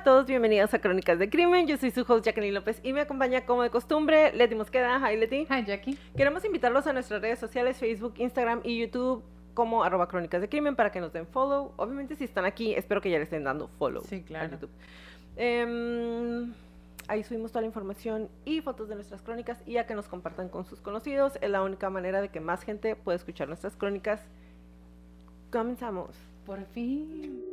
A todos, bienvenidos a Crónicas de Crimen. Yo soy su host Jacqueline López y me acompaña como de costumbre Leti Mosqueda. Hi Leti. Hi Jackie. Queremos invitarlos a nuestras redes sociales, Facebook, Instagram y YouTube como arroba crónicas de crimen para que nos den follow. Obviamente si están aquí, espero que ya les estén dando follow Sí, claro. a YouTube. Em, ahí subimos toda la información y fotos de nuestras crónicas y a que nos compartan con sus conocidos. Es la única manera de que más gente pueda escuchar nuestras crónicas. Comenzamos. Por fin.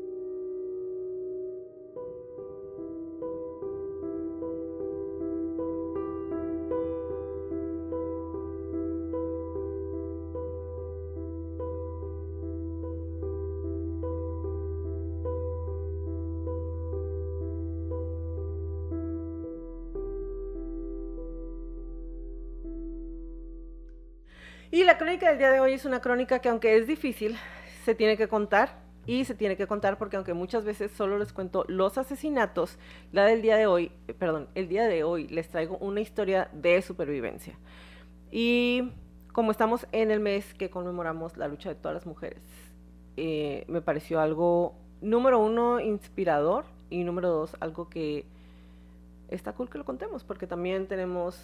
La crónica del día de hoy es una crónica que aunque es difícil, se tiene que contar. Y se tiene que contar porque aunque muchas veces solo les cuento los asesinatos, la del día de hoy, eh, perdón, el día de hoy les traigo una historia de supervivencia. Y como estamos en el mes que conmemoramos la lucha de todas las mujeres, eh, me pareció algo, número uno, inspirador y número dos, algo que está cool que lo contemos porque también tenemos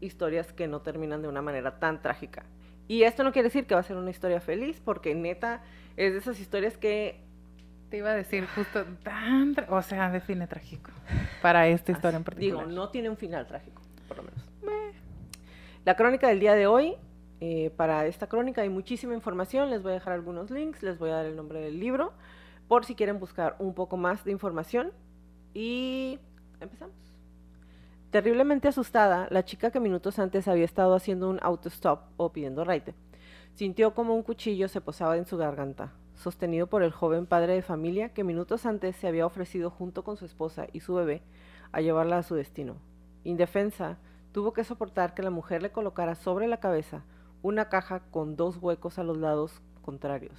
historias que no terminan de una manera tan trágica. Y esto no quiere decir que va a ser una historia feliz, porque neta es de esas historias que... Te iba a decir justo tan, o sea, define trágico para esta historia en Digo, particular. no tiene un final trágico, por lo menos. La crónica del día de hoy, eh, para esta crónica hay muchísima información, les voy a dejar algunos links, les voy a dar el nombre del libro, por si quieren buscar un poco más de información. Y empezamos. Terriblemente asustada, la chica que minutos antes había estado haciendo un autostop o pidiendo raite, sintió como un cuchillo se posaba en su garganta, sostenido por el joven padre de familia que minutos antes se había ofrecido junto con su esposa y su bebé a llevarla a su destino. Indefensa, tuvo que soportar que la mujer le colocara sobre la cabeza una caja con dos huecos a los lados contrarios,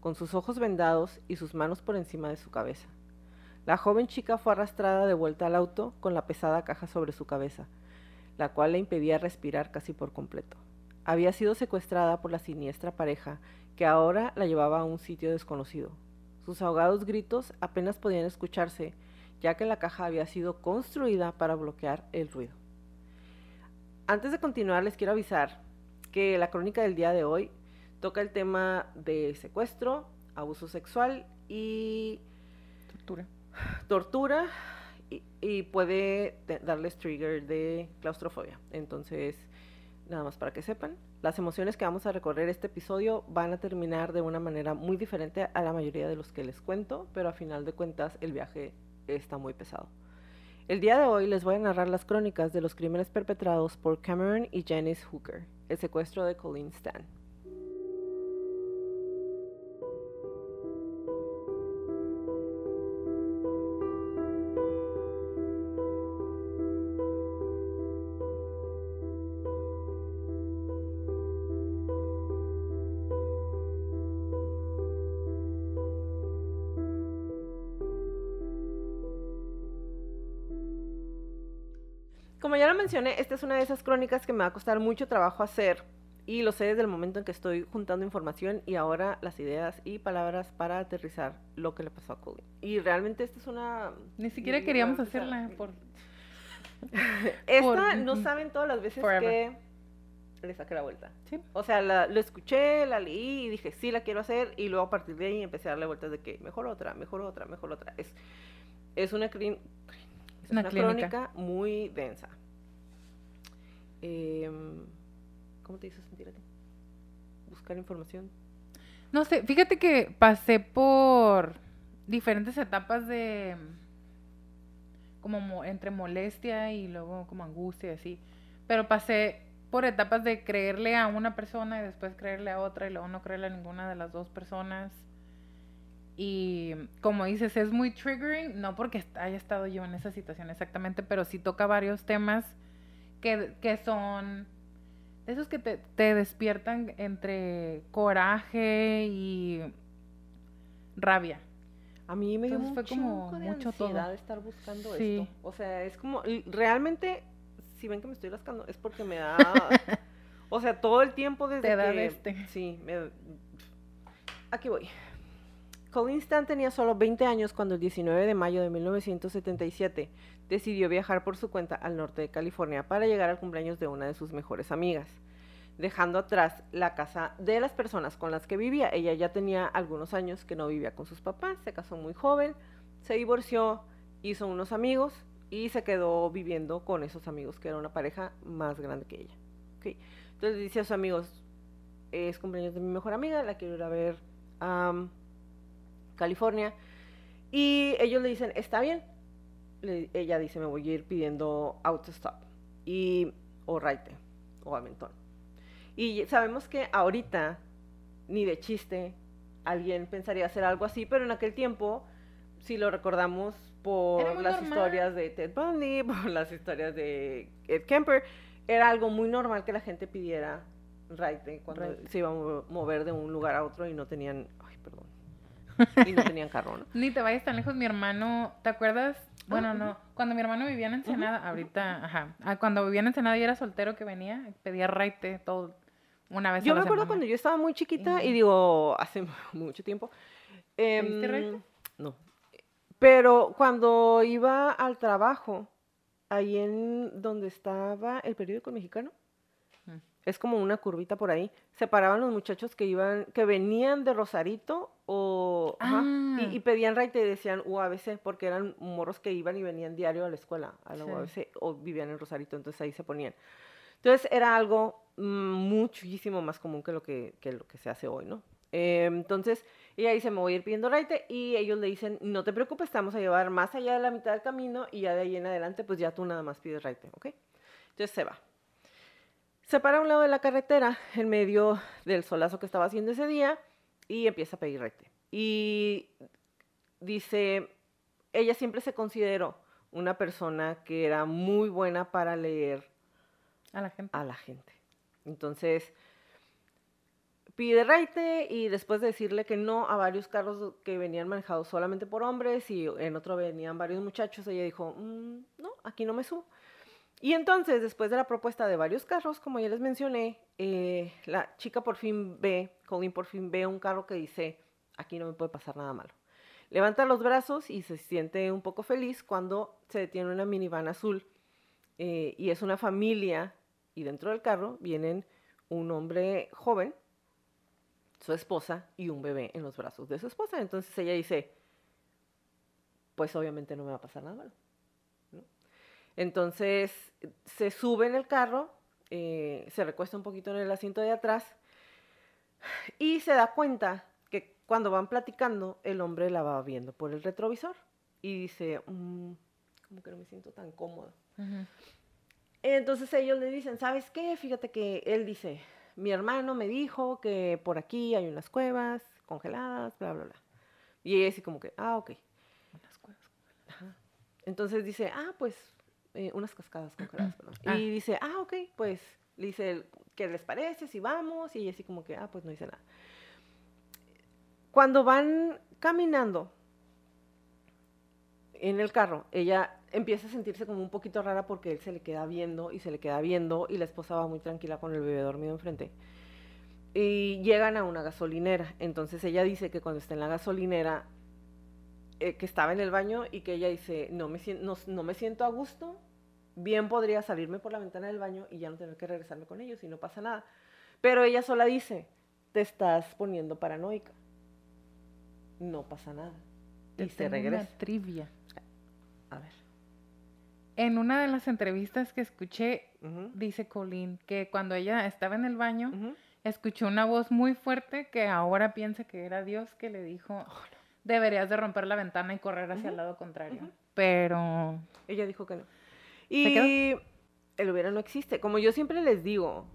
con sus ojos vendados y sus manos por encima de su cabeza. La joven chica fue arrastrada de vuelta al auto con la pesada caja sobre su cabeza, la cual le impedía respirar casi por completo. Había sido secuestrada por la siniestra pareja que ahora la llevaba a un sitio desconocido. Sus ahogados gritos apenas podían escucharse, ya que la caja había sido construida para bloquear el ruido. Antes de continuar, les quiero avisar que la crónica del día de hoy toca el tema de secuestro, abuso sexual y Tortura. Tortura y, puede darles trigger de claustrofobia. Entonces, nada más para que sepan, las emociones que vamos a recorrer este episodio van a terminar de una manera muy diferente a la mayoría de los que les cuento, pero a final de cuentas el viaje está muy pesado. El día de hoy les voy a narrar las crónicas de los crímenes perpetrados por Cameron y Janice Hooker, el secuestro de Colleen Stan. Lo mencioné, esta es una de esas crónicas que me va a costar mucho trabajo hacer y lo sé desde el momento en que estoy juntando información y ahora las ideas y palabras para aterrizar lo que le pasó a Colleen. Y realmente esta es una... Ni siquiera queríamos hacerla por... Esta por- no saben todas las veces Forever. que le saqué la vuelta. Sí. O sea, la- lo escuché, la leí y dije, sí, la quiero hacer. Y luego a partir de ahí empecé a darle vueltas de que mejor otra, mejor otra, mejor otra. Es, es una, crin- es Una una crónica muy densa. Em, ¿Cómo te hizo sentir a ti? Buscar información. No sé, fíjate que pasé por diferentes etapas de... como mo- entre molestia y luego como angustia y así. Pero pasé por etapas de creerle a una persona y después creerle a otra y luego no creerle a ninguna de las dos personas. Y como dices, es muy triggering, no porque haya estado yo en esa situación exactamente, pero sí toca varios temas que, que son esos que te, te despiertan entre coraje y rabia. A mí me dio Entonces fue mucho, como de mucho ansiedad todo. estar buscando Sí. esto. O sea, es como, realmente, si ven que me estoy rascando, es porque me da, o sea, todo el tiempo desde Te da que, de este. sí, me, aquí voy. Colin Stan tenía solo 20 años cuando el 19 de mayo de 1977 decidió viajar por su cuenta al norte de California para llegar al cumpleaños de una de sus mejores amigas, dejando atrás la casa de las personas con las que vivía. Ella ya tenía algunos años que no vivía con sus papás, se casó muy joven, se divorció, hizo unos amigos y se quedó viviendo con esos amigos, que era una pareja más grande que ella. Entonces dice a sus amigos, es cumpleaños de mi mejor amiga, la quiero ir a ver California. Y ellos le dicen, está bien. Le- ella dice, me voy a ir pidiendo autostop. Y, o raite, o aventón. Y sabemos que ahorita, ni de chiste, alguien pensaría hacer algo así, pero en aquel tiempo, si lo recordamos por las normal. historias de Ted Bundy, por las historias de Ed Kemper, era algo muy normal que la gente pidiera raite cuando se iba a mo- mover de un lugar a otro y no tenían, ay, perdón, y no tenían carro, ¿no? Ni te vayas tan lejos, mi hermano, ¿te acuerdas? Bueno, Ah, no, cuando mi hermano vivía en Ensenada, ahorita, ajá, ah, cuando vivía en Ensenada y era soltero que venía, pedía raite todo, una vez Yo a me acuerdo semana. cuando yo estaba muy chiquita y digo, hace mucho tiempo. ¿Pediste em, raite? no. Pero cuando iba al trabajo, ahí en donde estaba el periódico mexicano. Es como una curvita por ahí, se paraban los muchachos que iban, que venían de Rosarito o ajá, Ah. y, y pedían raite y decían UABC, porque eran morros que iban y venían diario a la escuela, a la Sí. UABC, o vivían en Rosarito, entonces ahí se ponían. Entonces era algo muchísimo más común que lo que, que lo que se hace hoy, ¿no? Eh, entonces ella dice, me voy a ir pidiendo raite y ellos le dicen, no te preocupes, te vamos a llevar más allá de la mitad del camino y ya de ahí en adelante, pues ya tú nada más pides raite, ¿ok? Entonces se va. Se para a un lado de la carretera, en medio del solazo que estaba haciendo ese día, y empieza a pedir raite. Y dice, ella siempre se consideró una persona que era muy buena para leer A la gente. a la gente. Entonces, pide raite y después de decirle que no a varios carros que venían manejados solamente por hombres y en otro venían varios muchachos, ella dijo, "Mm, no, aquí no me subo. Y entonces, después de la propuesta de varios carros, como ya les mencioné, eh, la chica por fin ve, Colleen por fin ve un carro que dice, aquí no me puede pasar nada malo. Levanta los brazos y se siente un poco feliz cuando se detiene una minivan azul eh, y es una familia y dentro del carro vienen un hombre joven, su esposa y un bebé en los brazos de su esposa. Entonces ella dice, pues obviamente no me va a pasar nada malo. Entonces se sube en el carro, eh, se recuesta un poquito en el asiento de atrás y se da cuenta que cuando van platicando, el hombre la va viendo por el retrovisor y dice, "Mm, como que no me siento tan cómoda. Ujú. Entonces ellos le dicen, ¿sabes qué? Fíjate que él dice, mi hermano me dijo que por aquí hay unas cuevas congeladas, bla, bla, bla. Y ella así como que, ah, ok. Unas cuevas. Ajá. Entonces dice, ah, pues, eh, unas cascadas congeladas, perdón. Ah. Y dice, ah, ok, pues, le dice, ¿qué les parece si vamos? Y ella así como que, ah, pues no dice nada. Cuando van caminando en el carro, ella empieza a sentirse como un poquito rara porque él se le queda viendo y se le queda viendo y la esposa va muy tranquila con el bebé dormido enfrente. Y llegan a una gasolinera. Entonces ella dice que cuando está en la gasolinera, eh, que estaba en el baño y que ella dice, no me, no, no me siento a gusto, bien podría salirme por la ventana del baño y ya no tener que regresarme con ellos y no pasa nada. Pero ella sola dice, te estás poniendo paranoica. No pasa nada. Te Y se tengo una regresa. trivia. A ver. En una de las entrevistas que escuché, dice Colleen que cuando ella estaba en el baño, escuchó una voz muy fuerte que ahora piensa que era Dios que le dijo, deberías de romper la ventana y correr hacia el lado contrario. ujú. Pero Ella dijo que no. Y el hubiera no existe. Como yo siempre les digo,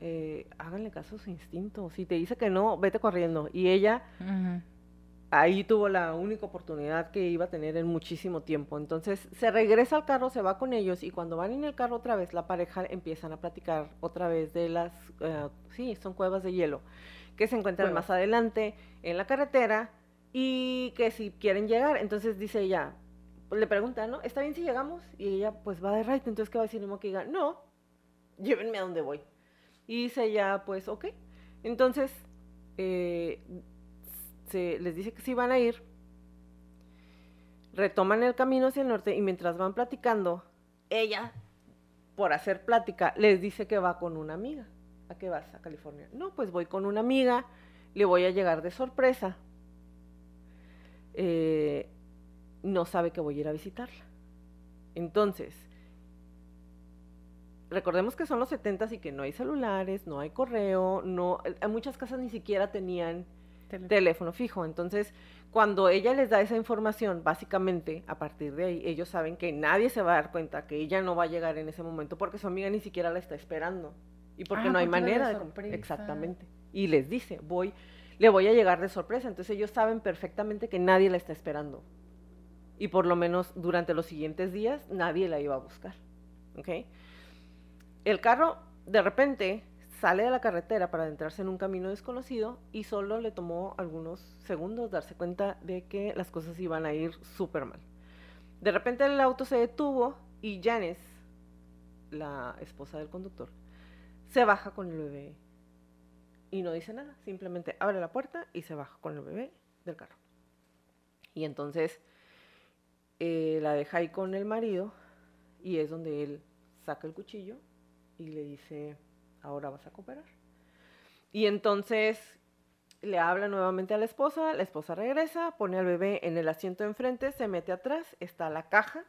eh, háganle caso a su instinto. Si te dice que no, vete corriendo. Y ella ujú, ahí tuvo la única oportunidad que iba a tener en muchísimo tiempo. Entonces se regresa al carro, se va con ellos y cuando van en el carro otra vez, la pareja empiezan a platicar otra vez de las, eh, sí, son cuevas de hielo, que se encuentran más adelante en la carretera y que si quieren llegar, entonces dice ella, le pregunta, ¿no? ¿Está bien si llegamos? Y ella pues va de right, entonces ¿qué va a decir? que diga, no, llévenme a donde voy. Y dice ella, pues ok. Entonces, eh, se les dice que sí van a ir, retoman el camino hacia el norte y mientras van platicando, ella, por hacer plática, les dice que va con una amiga. ¿A qué vas? A California. No, pues voy con una amiga, le voy a llegar de sorpresa. Eh, no sabe que voy a ir a visitarla. Entonces, recordemos que son los 70 y que no hay celulares, no hay correo, no, muchas casas ni siquiera tenían teléfono. fijo. Entonces, cuando ella les da esa información, básicamente, a partir de ahí, ellos saben que nadie se va a dar cuenta que ella no va a llegar en ese momento porque su amiga ni siquiera la está esperando. Y porque ah, no hay manera de... Exactamente. Y les dice, voy, le voy a llegar de sorpresa. Entonces ellos saben perfectamente que nadie la está esperando. Y por lo menos durante los siguientes días nadie la iba a buscar. ¿Ok? El carro, de repente, sale de la carretera para adentrarse en un camino desconocido y solo le tomó algunos segundos darse cuenta de que las cosas iban a ir súper mal. De repente el auto se detuvo y Janice, la esposa del conductor, se baja con el bebé y no dice nada, simplemente abre la puerta y se baja con el bebé del carro. Y entonces eh, la deja ahí con el marido y es donde él saca el cuchillo y le dice, ahora vas a cooperar. Y entonces le habla nuevamente a la esposa, la esposa regresa, pone al bebé en el asiento de enfrente, se mete atrás, está la caja,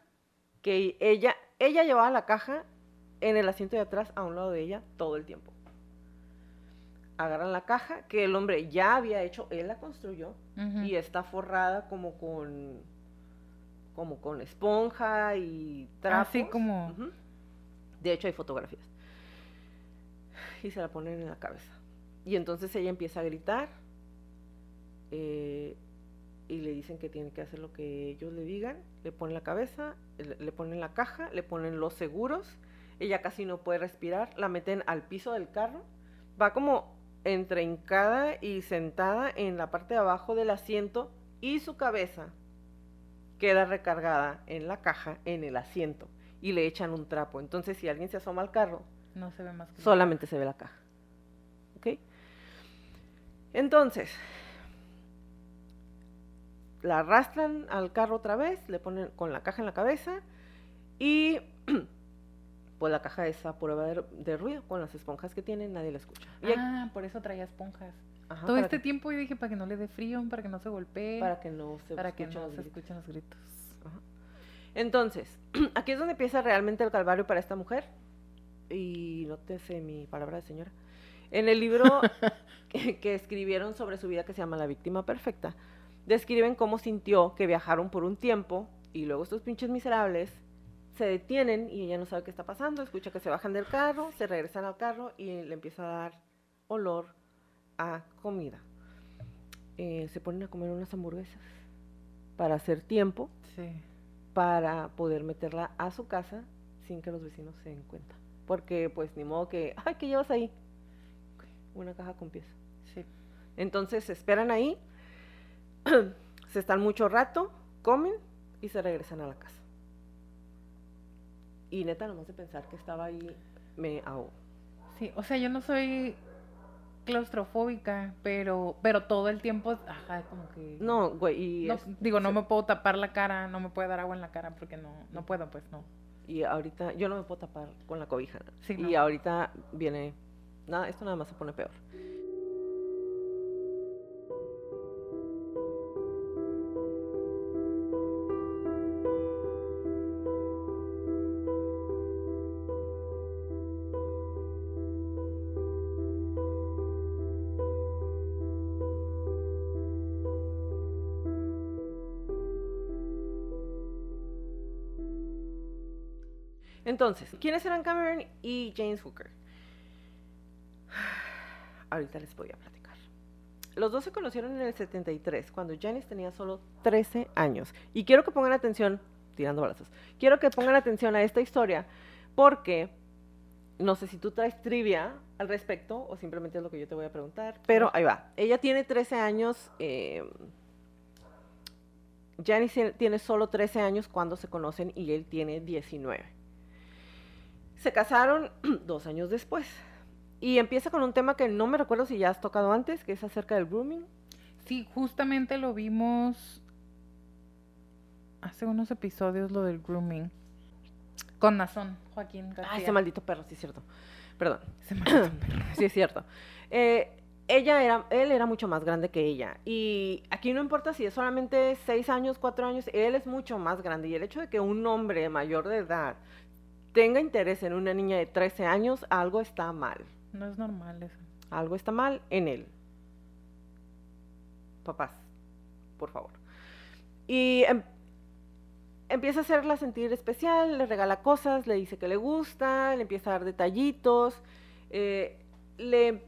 que ella, ella llevaba la caja en el asiento de atrás a un lado de ella todo el tiempo. Agarran la caja que el hombre ya había hecho, él la construyó y está forrada como con como con esponja y trapos. Así como. De hecho hay fotografías y se la ponen en la cabeza. Y entonces ella empieza a gritar eh, y le dicen que tiene que hacer lo que ellos le digan. Le ponen la cabeza, le, ponen la caja, le ponen los seguros. Ella casi no puede respirar, la meten al piso del carro. Va como entrencada y sentada en la parte de abajo del asiento y su cabeza queda recargada en la caja, en el asiento, y le echan un trapo. Entonces, si alguien se asoma al carro, no se ve más que Solamente se ve la caja. ¿Ok? Entonces, la arrastran al carro otra vez, le ponen con la caja en la cabeza y pues la caja es a prueba de, ruido, con las esponjas que tiene nadie la escucha. ah, por eso traía esponjas. Todo este tiempo yo dije para que no le dé frío, para que no se golpee. Para que no se, para que no se escuchen los gritos. Entonces, aquí es donde empieza realmente el calvario para esta mujer y no te sé mi palabra de señora, en el libro que, escribieron sobre su vida que se llama La víctima perfecta, describen cómo sintió que viajaron por un tiempo y luego estos pinches miserables se detienen y ella no sabe qué está pasando, escucha que se bajan del carro, se regresan al carro y le empieza a dar olor a comida. Eh, se ponen a comer unas hamburguesas para hacer tiempo, para poder meterla a su casa sin que los vecinos se den cuenta. Porque pues ni modo que, ay, ¿qué llevas ahí? Una caja con pieza. Sí. Entonces se esperan ahí, se están mucho rato, comen y se regresan a la casa. Y neta, nomás de pensar que estaba ahí, me ahogo. Sí, o sea, yo no soy claustrofóbica, pero pero todo el tiempo, ajá, como que... No, güey, y... digo, no me puedo tapar la cara, no me puede dar agua en la cara porque no, no puedo, pues no y ahorita yo no me puedo tapar con la cobija. Y ahorita viene, nada, esto nada más se pone peor. Entonces, ¿quiénes eran Cameron y James Hooker? Ahorita les voy a platicar. Los dos se conocieron en el 73, cuando Janice tenía solo 13 años. Y quiero que pongan atención, tirando balazos, quiero que pongan atención a esta historia, porque no sé si tú traes trivia al respecto o simplemente es lo que yo te voy a preguntar, pero ahí va. Ella tiene 13 años, eh, Janice tiene solo 13 años cuando se conocen y él tiene 19. Se casaron dos años después. Y empieza con un tema que no me recuerdo si ya has tocado antes, que es acerca del grooming. Sí, justamente lo vimos hace unos episodios, lo del grooming. Con Nazón, Joaquín García. Ah, ese maldito perro, sí es cierto. Perdón. Ese maldito perro. Sí es cierto. Eh, ella era, él era mucho más grande que ella. Y aquí no importa si es solamente seis años, cuatro años, él es mucho más grande. Y el hecho de que un hombre mayor de edad tenga interés en una niña de 13 años, algo está mal. No es normal eso. Algo está mal en él. Papás, por favor. Y em- empieza a hacerla sentir especial, le regala cosas, le dice que le gusta, le empieza a dar detallitos, eh, le,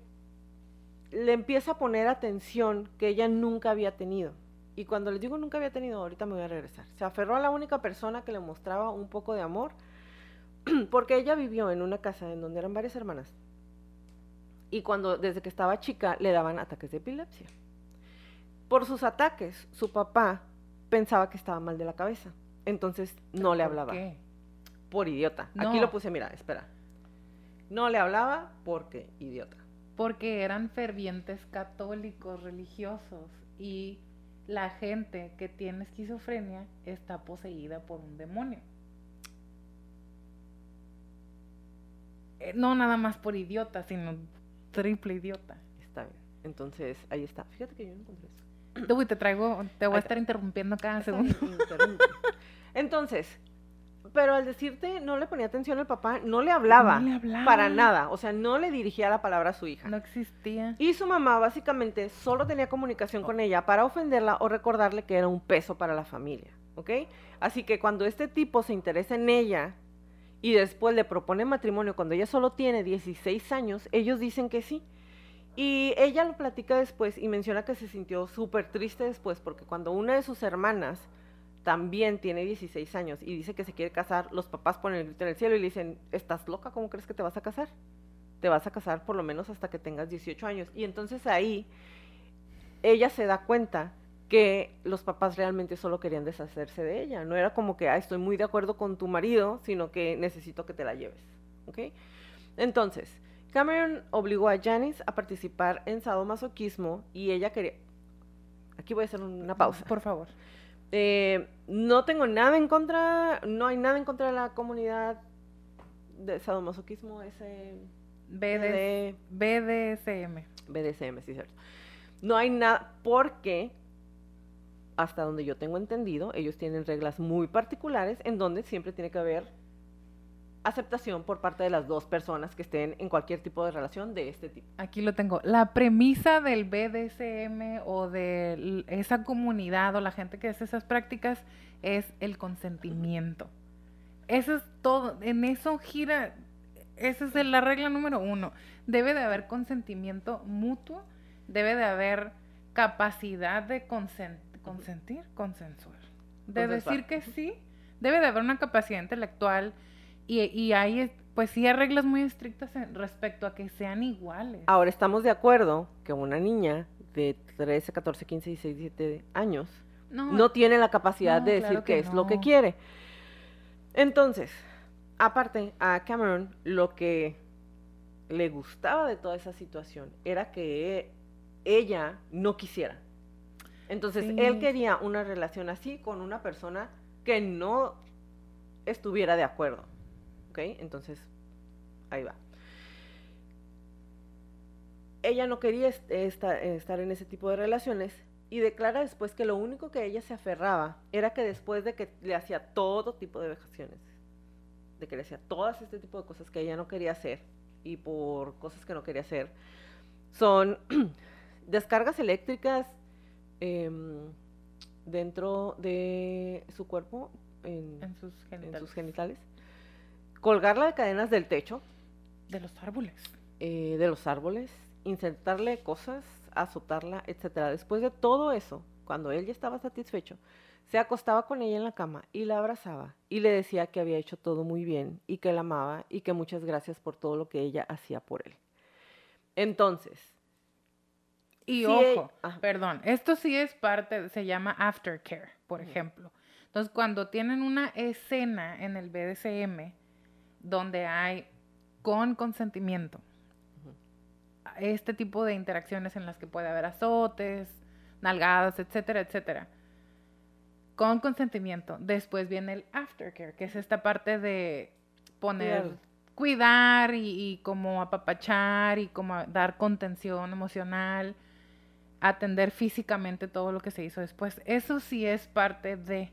le empieza a poner atención que ella nunca había tenido. Y cuando les digo nunca había tenido, ahorita me voy a regresar. Se aferró a la única persona que le mostraba un poco de amor, porque ella vivió en una casa en donde eran varias hermanas. Y cuando, desde que estaba chica, le daban ataques de epilepsia. Por sus ataques, su papá pensaba que estaba mal de la cabeza. Entonces no le ¿Por hablaba. qué? Por idiota. Aquí lo puse, mira, espera. No le hablaba porque idiota. Porque eran fervientes católicos religiosos y la gente que tiene esquizofrenia está poseída por un demonio. Eh, No nada más por idiota, sino triple idiota. Está bien. Entonces, ahí está. Fíjate que yo no encontré eso. Uy, te traigo, te voy a estar interrumpiendo cada segundo. Entonces, pero al decirte no le ponía atención al papá, no le hablaba. No le hablaba. Para nada. O sea, no le dirigía la palabra a su hija. No existía. Y su mamá básicamente solo tenía comunicación con ella para ofenderla o recordarle que era un peso para la familia, ¿ok? Así que cuando este tipo se interesa en ella y después le propone matrimonio cuando ella solo tiene 16 años, ellos dicen que sí. Y ella lo platica después y menciona que se sintió súper triste después porque cuando una de sus hermanas también tiene 16 años y dice que se quiere casar, los papás ponen el grito en el cielo y le dicen, ¿estás loca? ¿Cómo crees que te vas a casar? Te vas a casar por lo menos hasta que tengas 18 años. Y entonces ahí ella se da cuenta que los papás realmente solo querían deshacerse de ella. No era como que, ah, estoy muy de acuerdo con tu marido, sino que necesito que te la lleves. ¿Ok? Entonces, Cameron obligó a Janice a participar en sadomasoquismo y ella quería... Aquí voy a hacer una pausa. Por favor. Eh, no tengo nada en contra, no hay nada en contra de la comunidad de sadomasoquismo, ese BD, BDSM. BDSM, sí, cierto. No hay nada, porque hasta donde yo tengo entendido, ellos tienen reglas muy particulares en donde siempre tiene que haber aceptación por parte de las dos personas que estén en cualquier tipo de relación de este tipo. Aquí lo tengo. La premisa del BDSM o de esa comunidad o la gente que hace esas prácticas es el consentimiento. Eso es todo. En eso gira. Esa es la regla número uno. Debe de haber consentimiento mutuo. Debe de haber capacidad de consen- consentir, consensuar. De Consensuar. decir que sí. Debe de haber una capacidad intelectual. Y, y hay, es- pues sí, hay reglas muy estrictas en- respecto a que sean iguales. Ahora estamos de acuerdo que una niña de 13, 14, 15, 16, 17 años no tiene la capacidad No, de decir claro qué que es lo que quiere. Entonces, aparte, a Cameron lo que le gustaba de toda esa situación era que ella no quisiera. Entonces, él quería una relación así con una persona que no estuviera de acuerdo. ¿Ok? Entonces, ahí va. Ella no quería est- esta- estar en ese tipo de relaciones y declara después que lo único que ella se aferraba era que después de que le hacía todo tipo de vejaciones, de que le hacía todas este tipo de cosas que ella no quería hacer y por cosas que no quería hacer, son descargas eléctricas em, dentro de su cuerpo, en, en sus en genitales. sus genitales, colgarla de cadenas del techo, De los árboles. eh, de los árboles, insertarle cosas azotarla, etcétera. Después de todo eso, cuando él ya estaba satisfecho, se acostaba con ella en la cama y la abrazaba y le decía que había hecho todo muy bien y que la amaba y que muchas gracias por todo lo que ella hacía por él. Entonces, Y Sí, ojo, perdón, esto sí es parte, se llama aftercare, por ejemplo. Entonces, cuando tienen una escena en el BDSM donde hay con consentimiento este tipo de interacciones en las que puede haber azotes, nalgadas, etcétera, etcétera. Con consentimiento. Después viene el aftercare, que es esta parte de poner, Cuidar. cuidar y, y como apapachar y como dar contención emocional, atender físicamente todo lo que se hizo después. Eso sí es parte de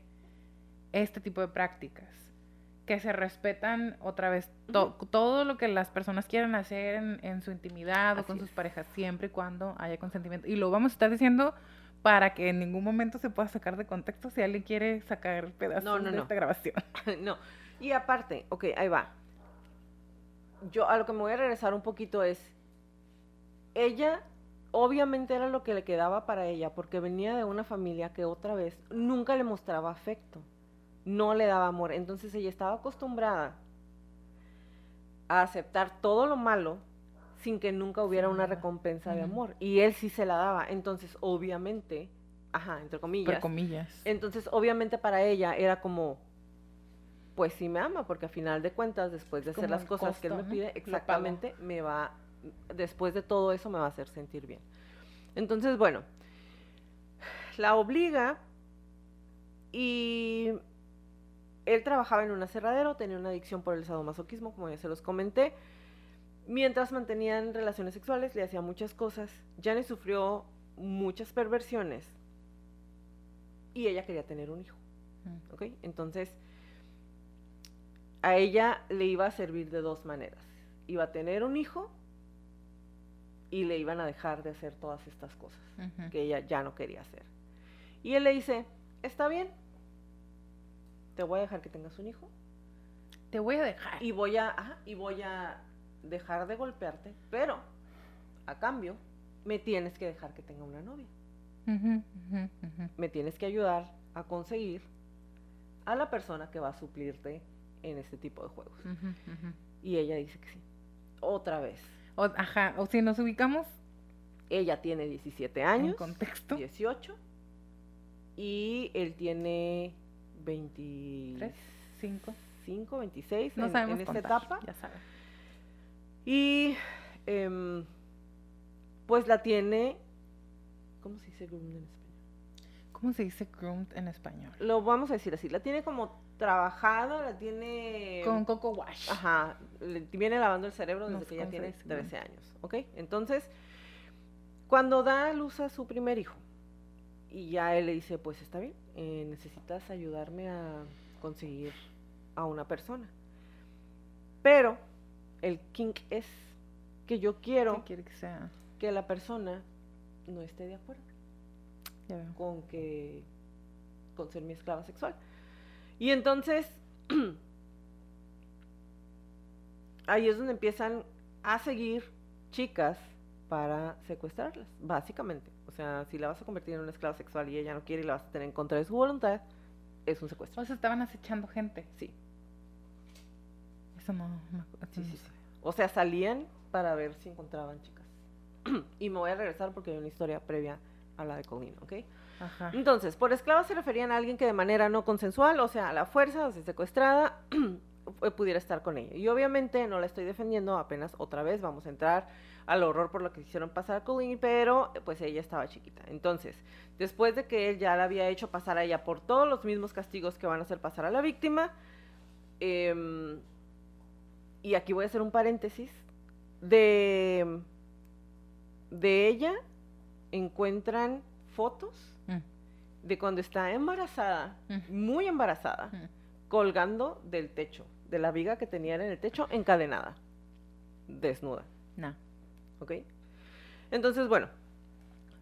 este tipo de prácticas. Que se respetan otra vez to- todo lo que las personas quieran hacer en, en su intimidad o con sus parejas, siempre y cuando haya consentimiento. Y lo vamos a estar diciendo para que en ningún momento se pueda sacar de contexto si alguien quiere sacar pedazos No, no, de no. esta grabación. no. Y aparte, ok, ahí va. Yo a lo que me voy a regresar un poquito es, ella obviamente era lo que le quedaba para ella, porque venía de una familia que otra vez nunca le mostraba afecto, no le daba amor. Entonces ella estaba acostumbrada a aceptar todo lo malo sin que nunca hubiera una recompensa de amor. Y él sí se la daba. Entonces, obviamente, ajá, entre comillas, Por comillas. entonces, obviamente para ella era como, pues sí me ama, porque a final de cuentas, después de hacer las cosas que él me pide, exactamente me va, después de todo eso me va a hacer sentir bien. Entonces, bueno, la obliga y él trabajaba en un aserradero, tenía una adicción por el sadomasoquismo, como ya se los comenté. Mientras mantenían relaciones sexuales, le hacía muchas cosas. Janet sufrió muchas perversiones y ella quería tener un hijo, Mm. ¿ok? Entonces, a ella le iba a servir de dos maneras. Iba a tener un hijo y le iban a dejar de hacer todas estas cosas que ella ya no quería hacer. Y él le dice, está bien, te voy a dejar que tengas un hijo Te voy a dejar. y voy a, ajá, y voy a dejar de golpearte, pero a cambio me tienes que dejar que tenga una novia. Me tienes que ayudar a conseguir a la persona que va a suplirte en este tipo de juegos. Y ella dice que sí. Otra vez. O, ajá, o si nos ubicamos Ella tiene 17 en años, contexto. 18, y él tiene 25, Tres, cinco. 26 No en, sabemos en esta contar, etapa. ya saben. Y em, pues la tiene, ¿cómo se dice groomed en español? ¿Cómo se dice groomed en español? Lo vamos a decir así, la tiene como trabajada, la tiene... Con Coco Wash. Ajá, le viene lavando el cerebro desde que se tiene dice, 13 años, ¿ok? Entonces, cuando da a luz a su primer hijo, y ya él le dice, pues está bien, eh, necesitas ayudarme a conseguir a una persona. Pero el kink es que yo quiero ¿Qué quiere que sea? que la persona no esté de acuerdo Ya con que con ser mi esclava sexual. Y entonces ahí es donde empiezan a seguir chicas para secuestrarlas, básicamente. O sea, si la vas a convertir en una esclava sexual y ella no quiere y la vas a tener en contra de su voluntad, es un secuestro. O sea, estaban acechando gente. Sí, Eso no, sí, no sí, sí. O sea, salían para ver si encontraban chicas. y me voy a regresar porque hay una historia previa a la de Colleen, ¿ok? Entonces, por esclava se referían a alguien que de manera no consensual, o sea, a la fuerza, o sea, secuestrada, eh, pudiera estar con ella. Y obviamente no la estoy defendiendo, apenas otra vez vamos a entrar al horror por lo que hicieron pasar a Colleen, pero eh, pues ella estaba chiquita. Entonces, después de que él ya la había hecho pasar a ella por todos los mismos castigos que van a hacer pasar a la víctima, em, y aquí voy a hacer un paréntesis, de, de ella encuentran fotos de cuando está embarazada, Mm. muy embarazada, mm. colgando del techo, de la viga que tenía en el techo, encadenada, desnuda, No. ¿ok? Entonces, bueno,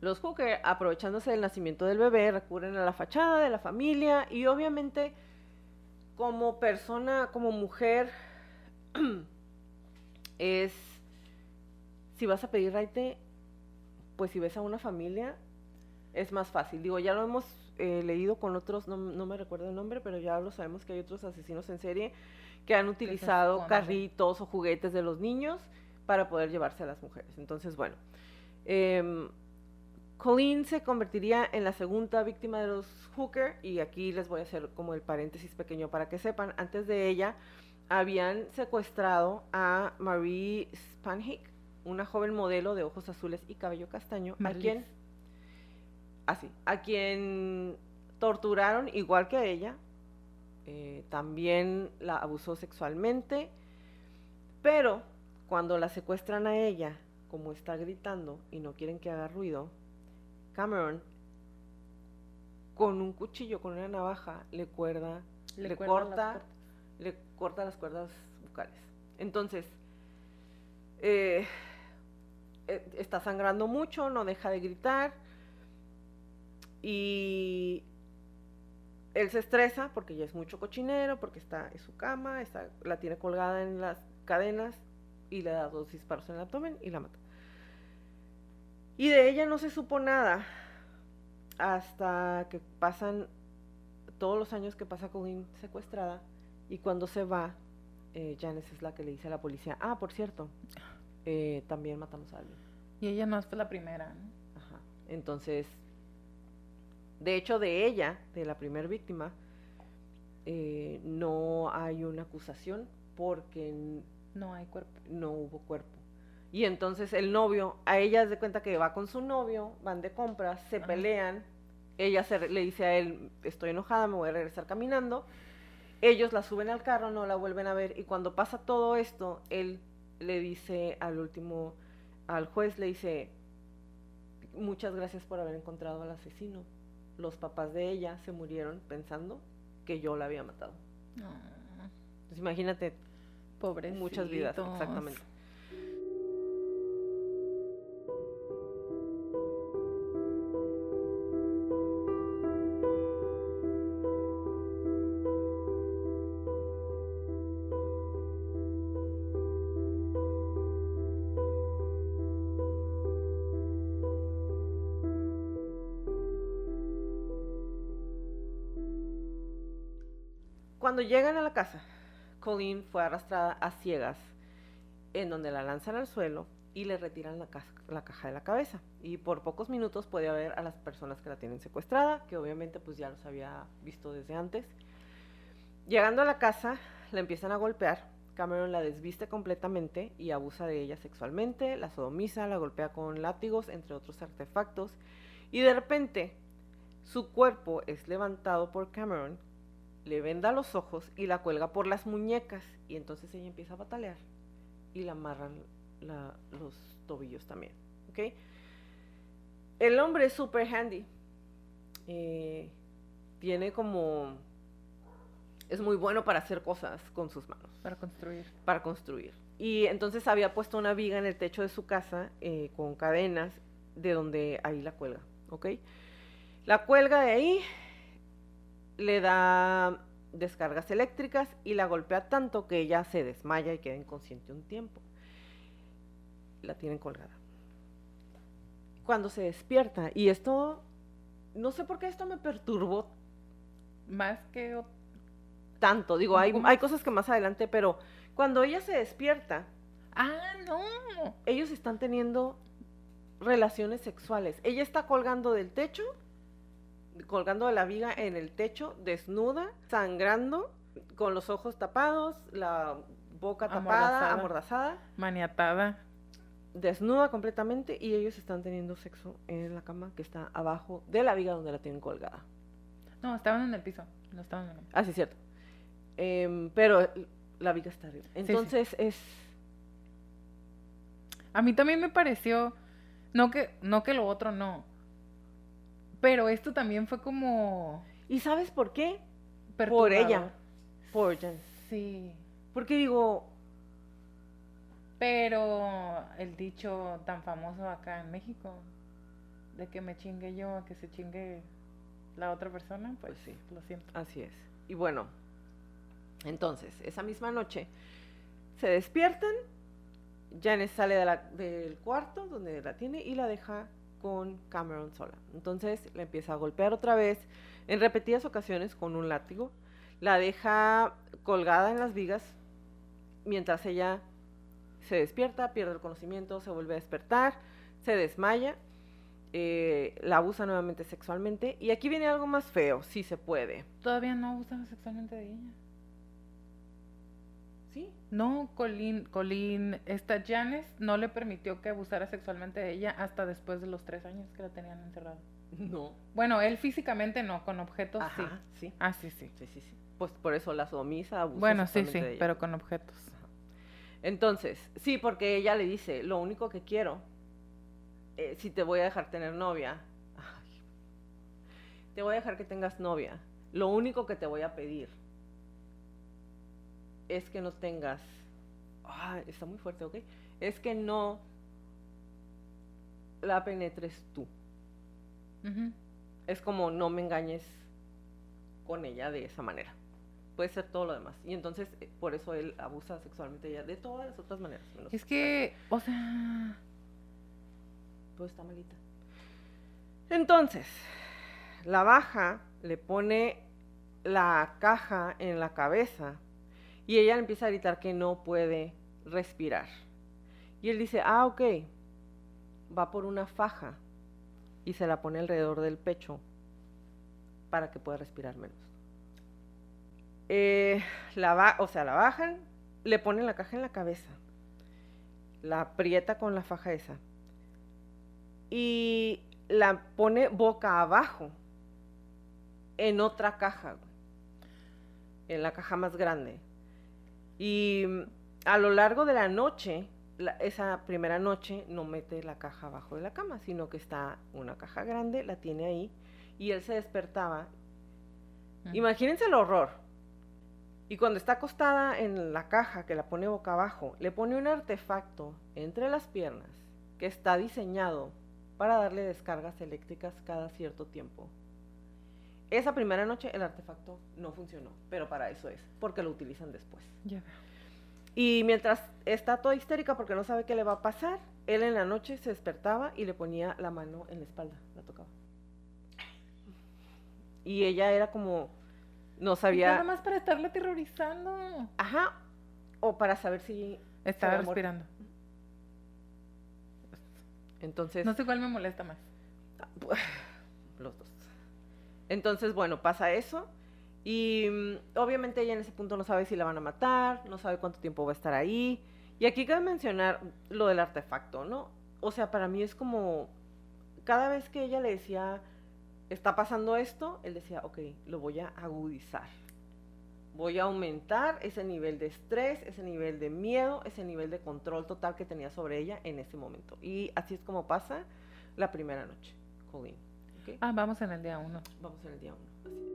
los Hooker, aprovechándose del nacimiento del bebé, recurren a la fachada de la familia y obviamente como persona, como mujer, es, si vas a pedir raite, pues si ves a una familia, es más fácil. Digo, ya lo hemos eh, leído con otros, no, no me recuerdo el nombre, pero ya lo sabemos que hay otros asesinos en serie que han utilizado carritos o juguetes de los niños para poder llevarse a las mujeres. Entonces, bueno. em, Colleen se convertiría en la segunda víctima de los Hooker y aquí les voy a hacer como el paréntesis pequeño para que sepan, antes de ella habían secuestrado a Marie Spanhick, una joven modelo de ojos azules y cabello castaño, a quien así, a quien torturaron igual que a ella, eh, también la abusó sexualmente, pero cuando la secuestran a ella, como está gritando y no quieren que haga ruido, Cameron con un cuchillo, con una navaja, le cuerda, le, corta, le corta las cuerdas bucales. Entonces, eh, eh, está sangrando mucho, no deja de gritar y él se estresa porque ya es mucho cochinero, porque está en su cama, está, la tiene colgada en las cadenas y le da dos disparos en el abdomen y la mata. Y de ella no se supo nada hasta que pasan todos los años que pasa Colleen secuestrada y cuando se va, eh, Janice es la que le dice a la policía, ah, por cierto, eh, también matamos a alguien. Y ella no fue la primera, ¿no? Ajá. Entonces, de hecho, de ella, de la primera víctima, eh, no hay una acusación porque No hay cuerpo. no hubo cuerpo. Y entonces el novio, a ella se cuenta que va con su novio, van de compras, se Ajá. pelean, ella se le dice a él, estoy enojada, me voy a regresar caminando. Ellos la suben al carro, no la vuelven a ver y cuando pasa todo esto, él le dice al último, al juez le dice, muchas gracias por haber encontrado al asesino. Los papás de ella se murieron pensando que yo la había matado. No, Entonces imagínate pobrecitos. muchas vidas, exactamente. Cuando llegan a la casa, Colleen fue arrastrada a ciegas, en donde la lanzan al suelo y le retiran la, caja de la cabeza. Y por pocos minutos puede ver a las personas que la tienen secuestrada, que obviamente pues ya los había visto desde antes. Llegando a la casa, la empiezan a golpear. Cameron la desviste completamente y abusa de ella sexualmente, la sodomiza, la golpea con látigos, entre otros artefactos. Y de repente, su cuerpo es levantado por Cameron, le venda los ojos y la cuelga por las muñecas. Y entonces ella empieza a batalear y la amarran la- los tobillos también. ¿ok? El hombre es super handy. Eh, tiene como... Es muy bueno para hacer cosas con sus manos Para construir. para construir. Y entonces había puesto una viga en el techo de su casa eh, con cadenas de donde ahí la cuelga, ¿ok? La cuelga de ahí, le da descargas eléctricas y la golpea tanto que ella se desmaya y queda inconsciente un tiempo. La tienen colgada. Cuando se despierta, y esto, no sé por qué esto me perturbó Más que tanto, digo, hay, hay cosas que más adelante, pero cuando ella se despierta, Ah, no. ellos están teniendo relaciones sexuales. Ella está colgando del techo, colgando de la viga en el techo, desnuda, sangrando, con los ojos tapados, la boca tapada, Amordazada. amordazada, Maniatada. desnuda completamente y ellos están teniendo sexo en la cama que está abajo de la viga donde la tienen colgada. No, estaban en el piso. No estaban en el Ah, sí, es cierto. Em, pero la viga está arriba. sí. Entonces es... A mí también me pareció, no que, no que lo otro no, pero esto también fue como ¿Y sabes por qué? Por ella. Por Jan. Sí, Porque digo, pero el dicho tan famoso acá en México, de que me chingue yo a que se chingue la otra persona, pues, Pues sí. lo siento. Así es. Y bueno, entonces, esa misma noche se despiertan, Janice sale de la- del cuarto donde la tiene y la deja con Cameron sola. Entonces la empieza a golpear otra vez, en repetidas ocasiones con un látigo. La deja colgada en las vigas mientras ella se despierta, pierde el conocimiento, se vuelve a despertar, se desmaya, eh, la abusa nuevamente sexualmente. Y aquí viene algo más feo, si se puede. Todavía no abusa sexualmente de ella. No, Colin, Colin, esta Janice no le permitió que abusara sexualmente de ella hasta después de los tres años que la tenían encerrada. No. Bueno, él físicamente no, con objetos Ajá, sí. sí. Ah, sí, sí. Sí, sí, sí. Pues por eso la sumisa abusa Bueno, sí, sí, sexualmente de ella. pero con objetos. Entonces, sí, porque ella le dice, lo único que quiero, eh, si te voy a dejar tener novia, ay, te voy a dejar que tengas novia, lo único que te voy a pedir es que no tengas, ah, está muy fuerte, ¿ok? Es que no la penetres tú. Es como no me engañes con ella de esa manera. Puede ser todo lo demás. Y entonces, eh, por eso él abusa sexualmente de ella de todas las otras maneras. menos Es que, o sea, Pues está malita. Entonces, la baja, le pone la caja en la cabeza y ella empieza a gritar que no puede respirar. Y él dice, ah, ok, va por una faja y se la pone alrededor del pecho para que pueda respirar menos. Eh, la o sea, la bajan, le ponen la caja en la cabeza, la aprieta con la faja esa y la pone boca abajo en otra caja, en la caja más grande. Y mm, a lo largo de la noche, la- esa primera noche no mete la caja abajo de la cama, sino que está una caja grande, la tiene ahí, y él se despertaba. Imagínense el horror. Y cuando está acostada en la caja que la pone boca abajo, le pone un artefacto entre las piernas que está diseñado para darle descargas eléctricas cada cierto tiempo. Esa primera noche el artefacto no funcionó, pero para eso es, porque lo utilizan después. ya veo. Y mientras está toda histérica porque no sabe qué le va a pasar, él en la noche se despertaba y le ponía la mano en la espalda, la tocaba. Y ella era como, no Nada sabía, más para estarla aterrorizando. ajá, o para saber si Estaba respirando. Entonces, No sé cuál me molesta más. los dos. Entonces, bueno, pasa eso. Y mm, obviamente ella en ese punto no sabe si la van a matar, no sabe cuánto tiempo va a estar ahí. Y aquí cabe mencionar lo del artefacto, ¿no? O sea, para mí es como, cada vez que ella le decía, está pasando esto, él decía, ok, lo voy a agudizar. Voy a aumentar ese nivel de estrés, ese nivel de miedo, ese nivel de control total que tenía sobre ella en ese momento. Y así es como pasa la primera noche, Colleen. Ah, vamos en el día uno. Vamos en el día uno. así.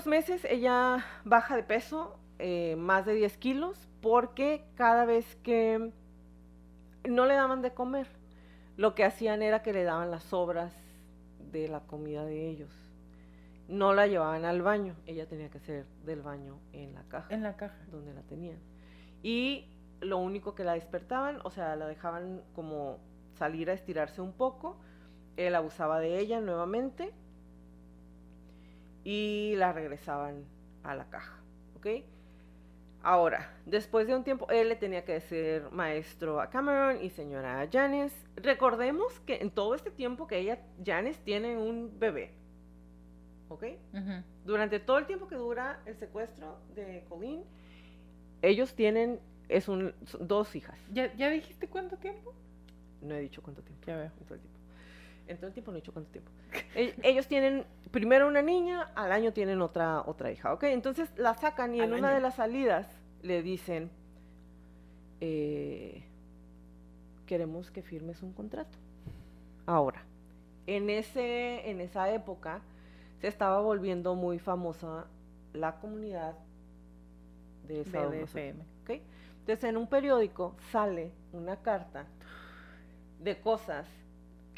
Pocos meses ella baja de peso, eh, más de 10 kilos, porque cada vez que no le daban de comer, lo que hacían era que le daban las sobras de la comida de ellos. No la llevaban al baño, ella tenía que hacer del baño en la caja En la caja. donde la tenían. Y lo único que la despertaban, o sea, la dejaban como salir a estirarse un poco, él abusaba de ella nuevamente y la regresaban a la caja, ¿ok? Ahora, después de un tiempo, él le tenía que decir maestro a Cameron y señora a Janice. Recordemos que en todo este tiempo que ella, Janice, tiene un bebé, ¿ok? Durante todo el tiempo que dura el secuestro de Colleen, ellos tienen, es un, dos hijas. ¿Ya, ¿Ya dijiste cuánto tiempo? No he dicho cuánto tiempo. Ya veo. En todo el tiempo. En todo el tiempo no he dicho cuánto tiempo. E- ellos tienen primero una niña, al año tienen otra, otra hija, ¿ok? Entonces la sacan y Al en una de las salidas le dicen, eh, queremos que firmes un contrato. Ahora, en, ese, en esa época se estaba volviendo muy famosa la comunidad de Sadomasoquismo. BDSM. ¿ok? Entonces en un periódico sale una carta de cosas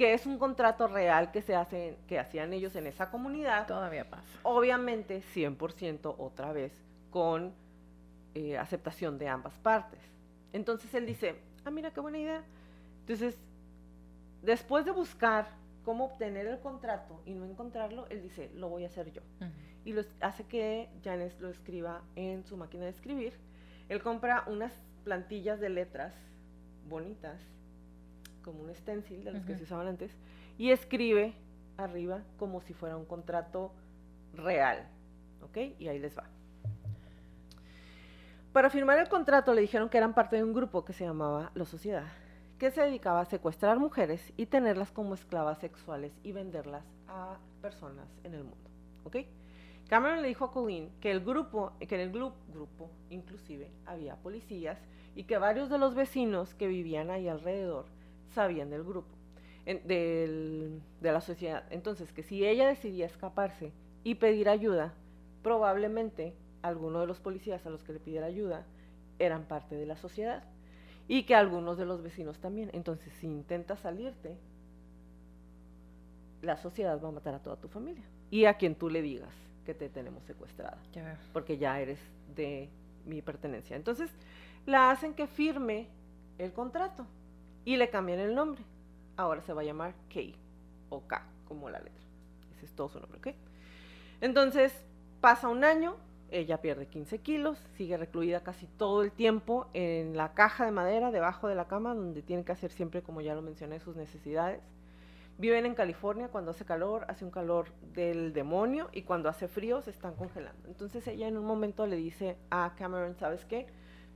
que es un contrato real que se hace, que hacían ellos en esa comunidad, Todavía pasa. obviamente 100% otra vez con eh, aceptación de ambas partes. Entonces él dice, ah, mira qué buena idea. Entonces, después de buscar cómo obtener el contrato y no encontrarlo, él dice, lo voy a hacer yo. Y lo hace que Janes lo escriba en su máquina de escribir. Él compra unas plantillas de letras bonitas, como un stencil de los que Ujú. se usaban antes, y escribe arriba como si fuera un contrato real. ¿Ok? Y ahí les va. Para firmar el contrato le dijeron que eran parte de un grupo que se llamaba La Sociedad, que se dedicaba a secuestrar mujeres y tenerlas como esclavas sexuales y venderlas a personas en el mundo. ¿Ok? Cameron le dijo a Colleen que el grupo, que en el glu- grupo inclusive había policías y que varios de los vecinos que vivían ahí alrededor sabían del grupo, en- del- de la sociedad. Entonces, que si ella decidía escaparse y pedir ayuda, probablemente alguno de los policías a los que le pidiera ayuda eran parte de la sociedad y que algunos de los vecinos también. Entonces, si intentas salirte, la sociedad va a matar a toda tu familia y a quien tú le digas que te tenemos secuestrada, porque ya eres de mi pertenencia. Entonces, la hacen que firme el contrato y le cambian el nombre. Ahora se va a llamar Kay o K, como la letra. Ese es todo su nombre, ¿ok? Entonces, pasa un año, ella pierde 15 kilos, sigue recluida casi todo el tiempo en la caja de madera debajo de la cama, donde tiene que hacer siempre, como ya lo mencioné, sus necesidades. Viven en California, cuando hace calor, hace un calor del demonio, y cuando hace frío se están congelando. Entonces ella en un momento le dice a Cameron, ¿sabes qué?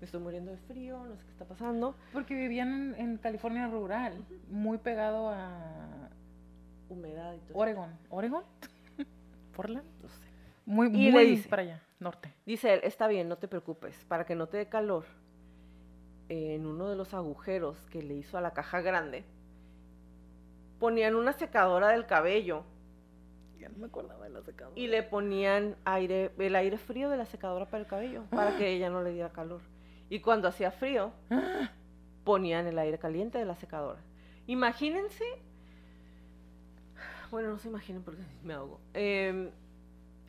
Me estoy muriendo de frío, no sé qué está pasando. Porque vivían en, California rural, muy pegado a Humedad y todo. Oregon. ¿Oregon? ¿Portland? No sé. Muy, Y muy dice- para allá, norte. Dice él, está bien, no te preocupes, para que no te dé calor, en uno de los agujeros que le hizo a la caja grande, ponían una secadora del cabello Ya no me acordaba de la secadora. y le ponían aire, el aire frío de la secadora para el cabello, para que ella no le diera calor. Y cuando hacía frío, ponían el aire caliente de la secadora. Imagínense, bueno, no se imaginen porque me ahogo. Em,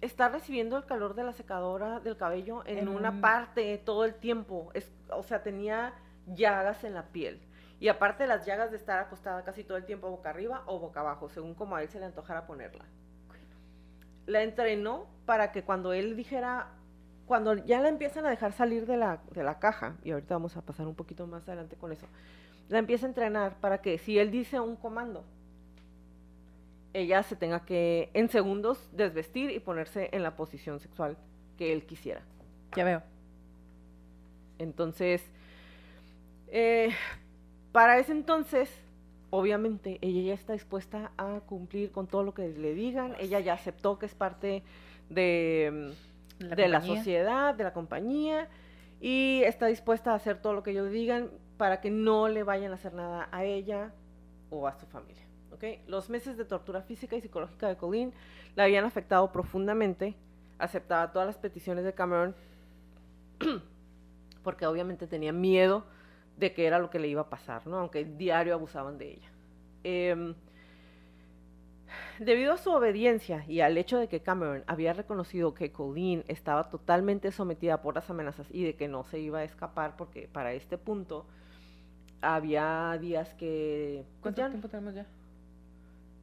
estar recibiendo el calor de la secadora del cabello en, En una un- parte todo el tiempo. Es, o sea, tenía llagas en la piel. Y aparte las llagas de estar acostada casi todo el tiempo boca arriba o boca abajo, según como a él se le antojara ponerla. La entrenó para que cuando él dijera, cuando ya la empiezan a dejar salir de la, de la caja, y ahorita vamos a pasar un poquito más adelante con eso, la empieza a entrenar para que si él dice un comando, ella se tenga que en segundos desvestir y ponerse en la posición sexual que él quisiera. Ya veo. Entonces, eh, para ese entonces, obviamente, ella ya está dispuesta a cumplir con todo lo que le digan. Ella ya aceptó que es parte de, La de la sociedad, de la compañía, y está dispuesta a hacer todo lo que ellos digan para que no le vayan a hacer nada a ella o a su familia. ¿ok? Los meses de tortura física y psicológica de Colleen la habían afectado profundamente. Aceptaba todas las peticiones de Cameron porque obviamente tenía miedo de que era lo que le iba a pasar, ¿no? Aunque diario abusaban de ella. Em, debido a su obediencia y al hecho de que Cameron había reconocido que Colleen estaba totalmente sometida por las amenazas y de que no se iba a escapar porque para este punto había días que pues, ¿Cuánto ya, tiempo tenemos ya?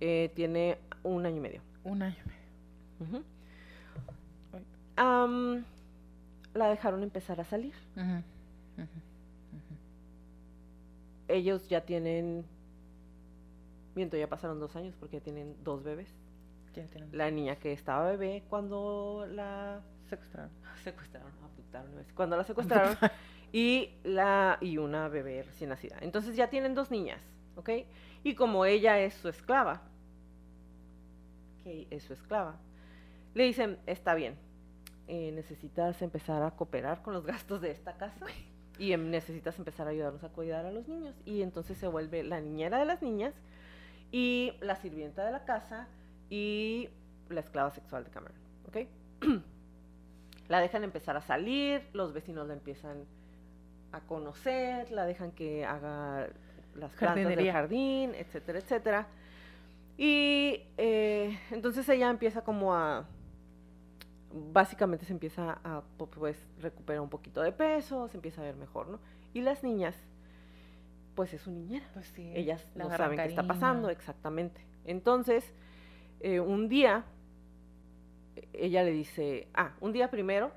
eh, tiene un año y medio. Un año y medio. Am, la dejaron empezar a salir. Ellos ya tienen, miento, ya pasaron dos años porque ya tienen dos bebés. Ya tienen. La niña que estaba bebé cuando la Secuestraron. secuestraron, abductaron, cuando la secuestraron y la y una bebé recién nacida. Entonces ya tienen dos niñas, ¿ok? Y como ella es su esclava, que es su esclava, le dicen, está bien, eh, necesitas empezar a cooperar con los gastos de esta casa y em, necesitas empezar a ayudarnos a cuidar a los niños. Y entonces se vuelve la niñera de las niñas y la sirvienta de la casa y la esclava sexual de Cameron, ¿ok? La dejan empezar a salir, los vecinos la empiezan a conocer, la dejan que haga las plantas del jardín, etcétera, etcétera. Y eh, entonces ella empieza como a, básicamente se empieza a, pu- pues, recuperar un poquito de peso, se empieza a ver mejor, ¿no? Y las niñas, pues es su niñera. Pues sí. Ellas no saben qué está pasando, exactamente. Entonces, eh, un día, ella le dice, ah, un día primero,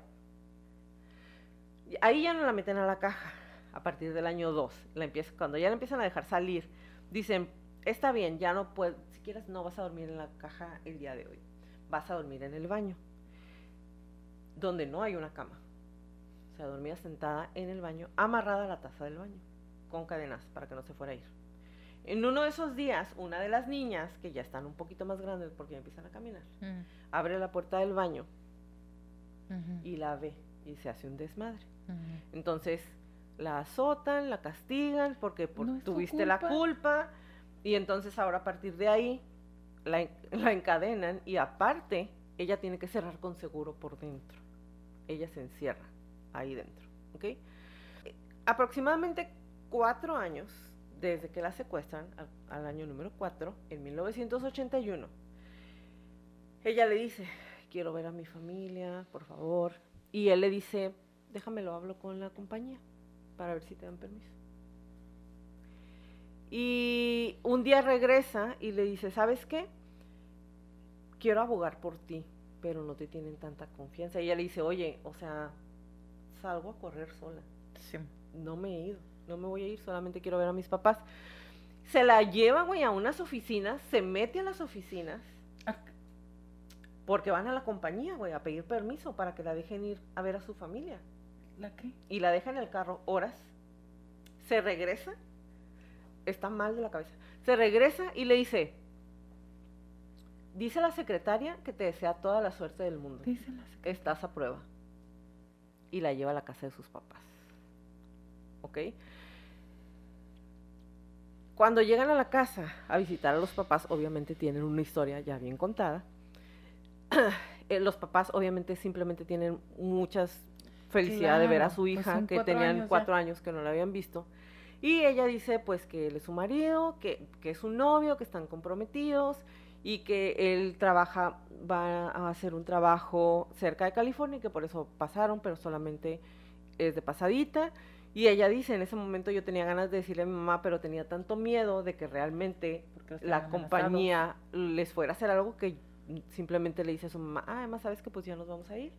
ahí ya no la meten a la caja, a partir del año 2, la empieza, cuando ya la empiezan a dejar salir, dicen, está bien, ya no puedes, si quieres no vas a dormir en la caja el día de hoy, vas a dormir en el baño, donde no hay una cama. O sea, dormía sentada en el baño, amarrada a la taza del baño, con cadenas para que no se fuera a ir. En uno de esos días, una de las niñas, que ya están un poquito más grandes porque ya empiezan a caminar, Mm, abre la puerta del baño y la ve y se hace un desmadre. Entonces la azotan, la castigan porque por- No tuviste la culpa. y entonces ahora a partir de ahí la, la encadenan y aparte ella tiene que cerrar con seguro por dentro. Ella se encierra ahí dentro, ¿ok? Eh, Aproximadamente cuatro años desde que la secuestran, al, al año número cuatro, en 1981, ella le dice, quiero ver a mi familia, por favor. Y él le dice, déjame lo hablo con la compañía para ver si te dan permiso. Y un día regresa y le dice, ¿sabes qué? Quiero abogar por ti, pero no te tienen tanta confianza. Y ella le dice, oye, o sea, salgo a correr sola. Sí. No me he ido, no me voy a ir, solamente quiero ver a mis papás. Se la lleva, güey, a unas oficinas, se mete a las oficinas, Ah, porque van a la compañía, güey, a pedir permiso para que la dejen ir a ver a su familia. ¿La qué? Y la deja en el carro horas, se regresa, está mal de la cabeza, se regresa y le dice, dice la secretaria que te desea toda la suerte del mundo. Dice la secretaria. Estás a prueba. Y la lleva a la casa de sus papás. ¿Ok? Cuando llegan a la casa a visitar a los papás, obviamente tienen una historia ya bien contada. Eh, los papás obviamente simplemente tienen muchas felicidad de ver a Claro, su pues hija, son que cuatro tenían años ya. cuatro años que no la habían visto. Y ella dice pues que él es su marido, que, que es su novio, que están comprometidos y que él trabaja, va a hacer un trabajo cerca de California y que por eso pasaron, pero solamente es de pasadita. Y ella dice, en ese momento yo tenía ganas de decirle a mi mamá, pero tenía tanto miedo de que realmente la compañía les fuera a hacer algo que simplemente le dice a su mamá, ah, además sabes que pues ya nos vamos a ir.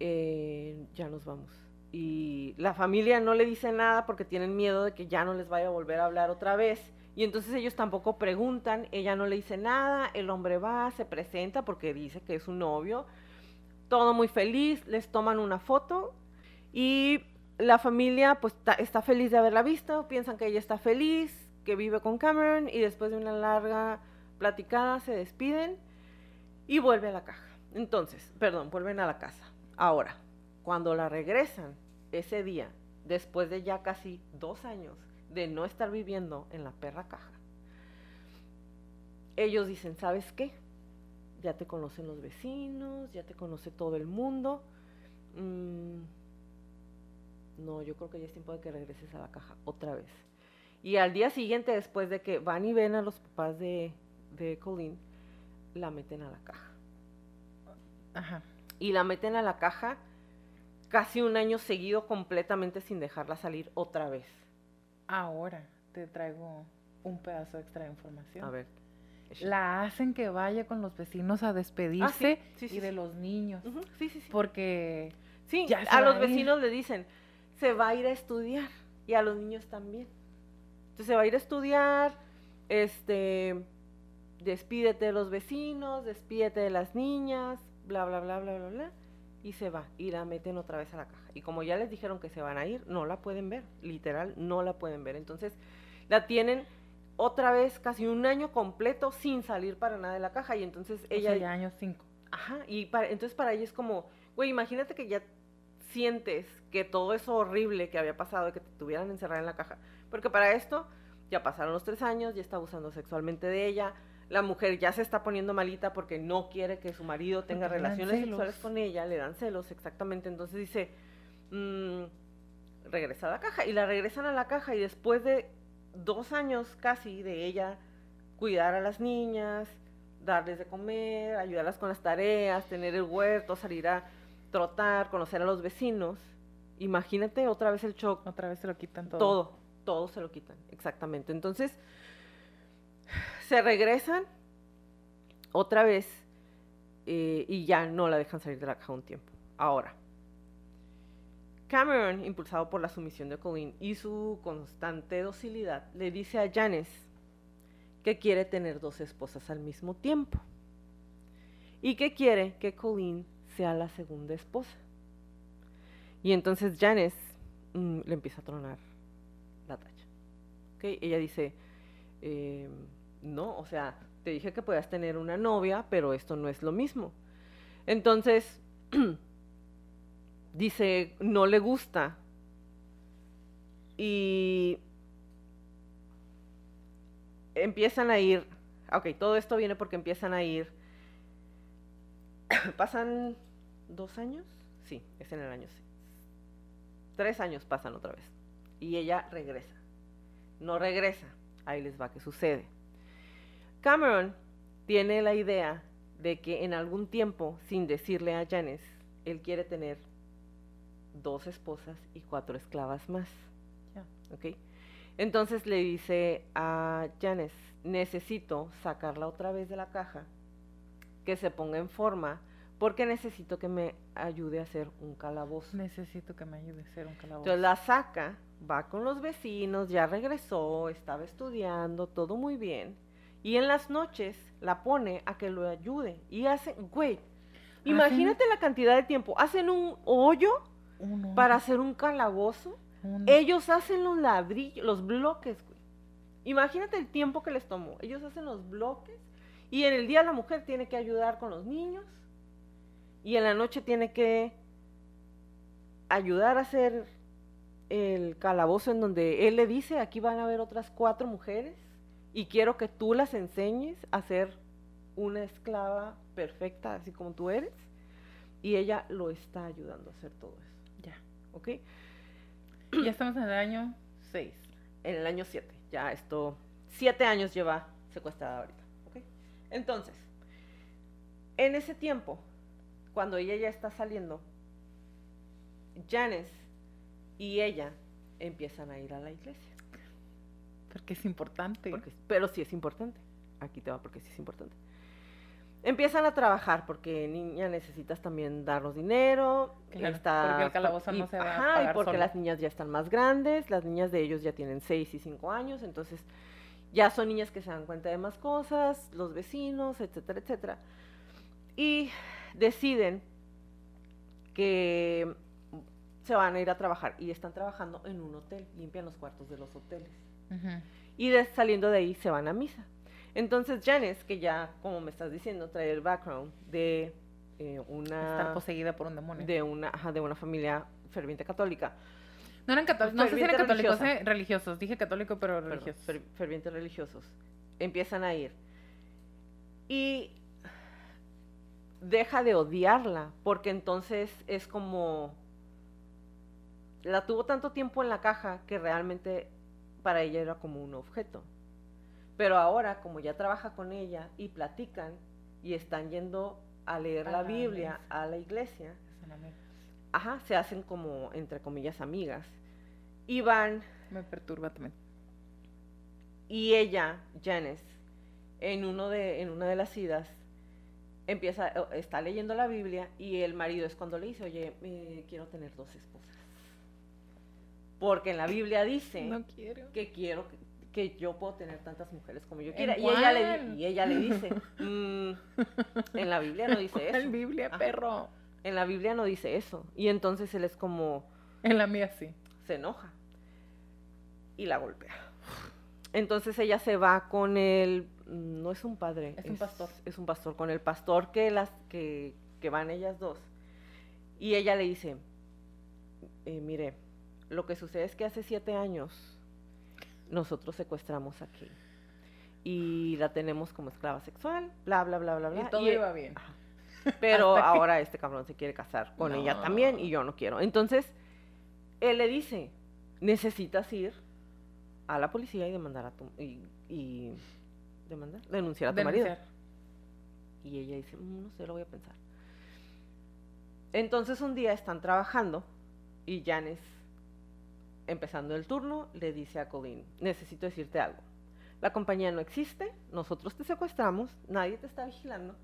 Eh, ya nos vamos. Y la familia no le dice nada porque tienen miedo de que ya no les vaya a volver a hablar otra vez. Y entonces ellos tampoco preguntan, ella no le dice nada, el hombre va, se presenta porque dice que es su novio, todo muy feliz, les toman una foto y la familia pues está feliz de haberla visto, piensan que ella está feliz, que vive con Cameron y después de una larga platicada se despiden y vuelve a la caja. Entonces, perdón, vuelven a la casa. Ahora, cuando la regresan ese día, después de ya casi dos años de no estar viviendo en la perra caja, ellos dicen, ¿sabes qué? Ya te conocen los vecinos, ya te conoce todo el mundo. Mm, no, yo creo que ya es tiempo de que regreses a la caja otra vez. Y al día siguiente, después de que van y ven a los papás de, de Colleen, la meten a la caja. Ajá. Y la meten a la caja casi un año seguido completamente sin dejarla salir otra vez. Ahora te traigo un pedazo extra de información. A ver. La hacen que vaya con los vecinos a despedirse Ah, sí, sí, y de los niños. Sí, sí, sí. Porque Sí, Ya a los vecinos le dicen, se va a ir a estudiar. Y a los niños también. Entonces se va a ir a estudiar, este, despídete de los vecinos, despídete de las niñas, bla, bla, bla, bla, bla, bla. Y se va, y la meten otra vez a la caja. Y como ya les dijeron que se van a ir, no la pueden ver, literal, no la pueden ver. Entonces la tienen otra vez casi un año completo sin salir para nada de la caja. Y entonces ella ella ya años cinco. Ajá, y para, entonces para ella es como, güey, imagínate que ya sientes que todo eso horrible que había pasado, que te tuvieran encerrada en la caja. Porque para esto ya pasaron los tres años, ya está abusando sexualmente de ella, La mujer ya se está poniendo malita porque no quiere que su marido tenga Porque relaciones sexuales con ella, le dan celos, exactamente. Entonces dice, mm, regresa a la caja. Y la regresan a la caja y después de dos años casi de ella cuidar a las niñas, darles de comer, ayudarlas con las tareas, tener el huerto, salir a trotar, conocer a los vecinos. Imagínate otra vez el shock Otra vez se lo quitan todo. todo, todo se lo quitan, exactamente. Entonces, se regresan otra vez eh, y ya no la dejan salir de la caja un tiempo. Ahora, Cameron, impulsado por la sumisión de Colleen y su constante docilidad, le dice a Janice que quiere tener dos esposas al mismo tiempo y que quiere que Colleen sea la segunda esposa. Y entonces Janice mm, le empieza a tronar la tacha. ¿ok? Ella dice, eh, no, o sea, te dije que podías tener una novia, pero esto no es lo mismo. Entonces, dice, no le gusta. Y empiezan a ir, ok, todo esto viene porque empiezan a ir, pasan dos años, sí, es en el año sí. Tres años pasan otra vez. Y ella regresa. No regresa. Ahí les va que sucede. Cameron tiene la idea de que en algún tiempo, sin decirle a Janice, él quiere tener dos esposas y cuatro esclavas más. Entonces le dice a Janice, necesito sacarla otra vez de la caja, que se ponga en forma, porque necesito que me ayude a hacer un calabozo. Necesito que me ayude a hacer un calabozo. Entonces la saca, va con los vecinos, ya regresó, estaba estudiando, todo muy bien. Y en las noches la pone a que lo ayude. Y hace, güey, imagínate la cantidad de tiempo. Hacen un hoyo Uno, para hacer un calabozo. Ellos hacen los ladrillos, los bloques, güey. Imagínate el tiempo que les tomó. Ellos hacen los bloques y en el día la mujer tiene que ayudar con los niños y en la noche tiene que ayudar a hacer el calabozo en donde él le dice, aquí van a haber otras cuatro mujeres y quiero que tú las enseñes a ser una esclava perfecta, así como tú eres. Y ella lo está ayudando a hacer todo eso, Ya. ¿ok? Ya estamos en el año 6. en el año 7. Ya esto, 7 años lleva secuestrada ahorita. ¿ok? Entonces, en ese tiempo, cuando ella ya está saliendo, Janice y ella empiezan a ir a la iglesia. Porque es importante. porque- pero sí es importante. Aquí te va porque sí es importante. Empiezan a trabajar porque niña necesitas también darnos dinero. Claro, está- porque el calabozo y- no se va a ajá, y pagar porque solo. las niñas ya están más grandes, las niñas de ellos ya tienen 6 y 5 años, entonces ya son niñas que se dan cuenta de más cosas, los vecinos, etcétera, etcétera. Y deciden que se van a ir a trabajar y están trabajando en un hotel, limpian los cuartos de los hoteles y de- saliendo de ahí se van a misa. Entonces Janice, que ya, como me estás diciendo, trae el background de eh, Estar una poseída por un demonio. de una ajá, de una familia ferviente católica, No eran católicos, no sé si eran católicos, eh, religiosos. Dije católico, pero perdón, religiosos. fer- fervientes religiosos, empiezan a ir y deja de odiarla porque entonces es como la tuvo tanto tiempo en la caja que realmente para ella era como un objeto. Pero ahora, como ya trabaja con ella y platican y están yendo a leer A la la Biblia iglesia. a la iglesia, ajá, se hacen como, entre comillas, amigas. Y van, Me perturba también. y ella, Janice, en, uno de, en una de las idas, empieza, está leyendo la Biblia y el marido es cuando le dice, oye, eh, quiero tener dos esposas. Porque en la Biblia dice No quiero. que quiero que, que yo puedo tener tantas mujeres como yo ¿En quiera. Y ella, le, cuál? di- y ella le dice, "Mm, en la Biblia no dice En eso. Biblia, Ajá. perro. En la Biblia no dice eso. Y entonces él es como, En la mía sí. se enoja y la golpea. Entonces ella se va con el, no es un padre, Es un pastor. Es un pastor, con el pastor que las que, que van ellas dos. Y ella le dice, eh, mire, lo que sucede es que hace siete años nosotros secuestramos aquí. y la tenemos como esclava sexual, bla, bla, bla, bla, bla. Y todo iba bien. Ajá. Pero que- ahora este cabrón se quiere casar con ella también y yo no quiero. Entonces, él le dice, necesitas ir a la policía y demandar a tu... y, y demandar, denunciar a tu marido. Y ella dice, "Mm, no sé, lo voy a pensar. Entonces un día están trabajando y Janice, empezando el turno, le dice a Colleen, necesito decirte algo. La compañía no existe, nosotros te secuestramos, nadie te está vigilando.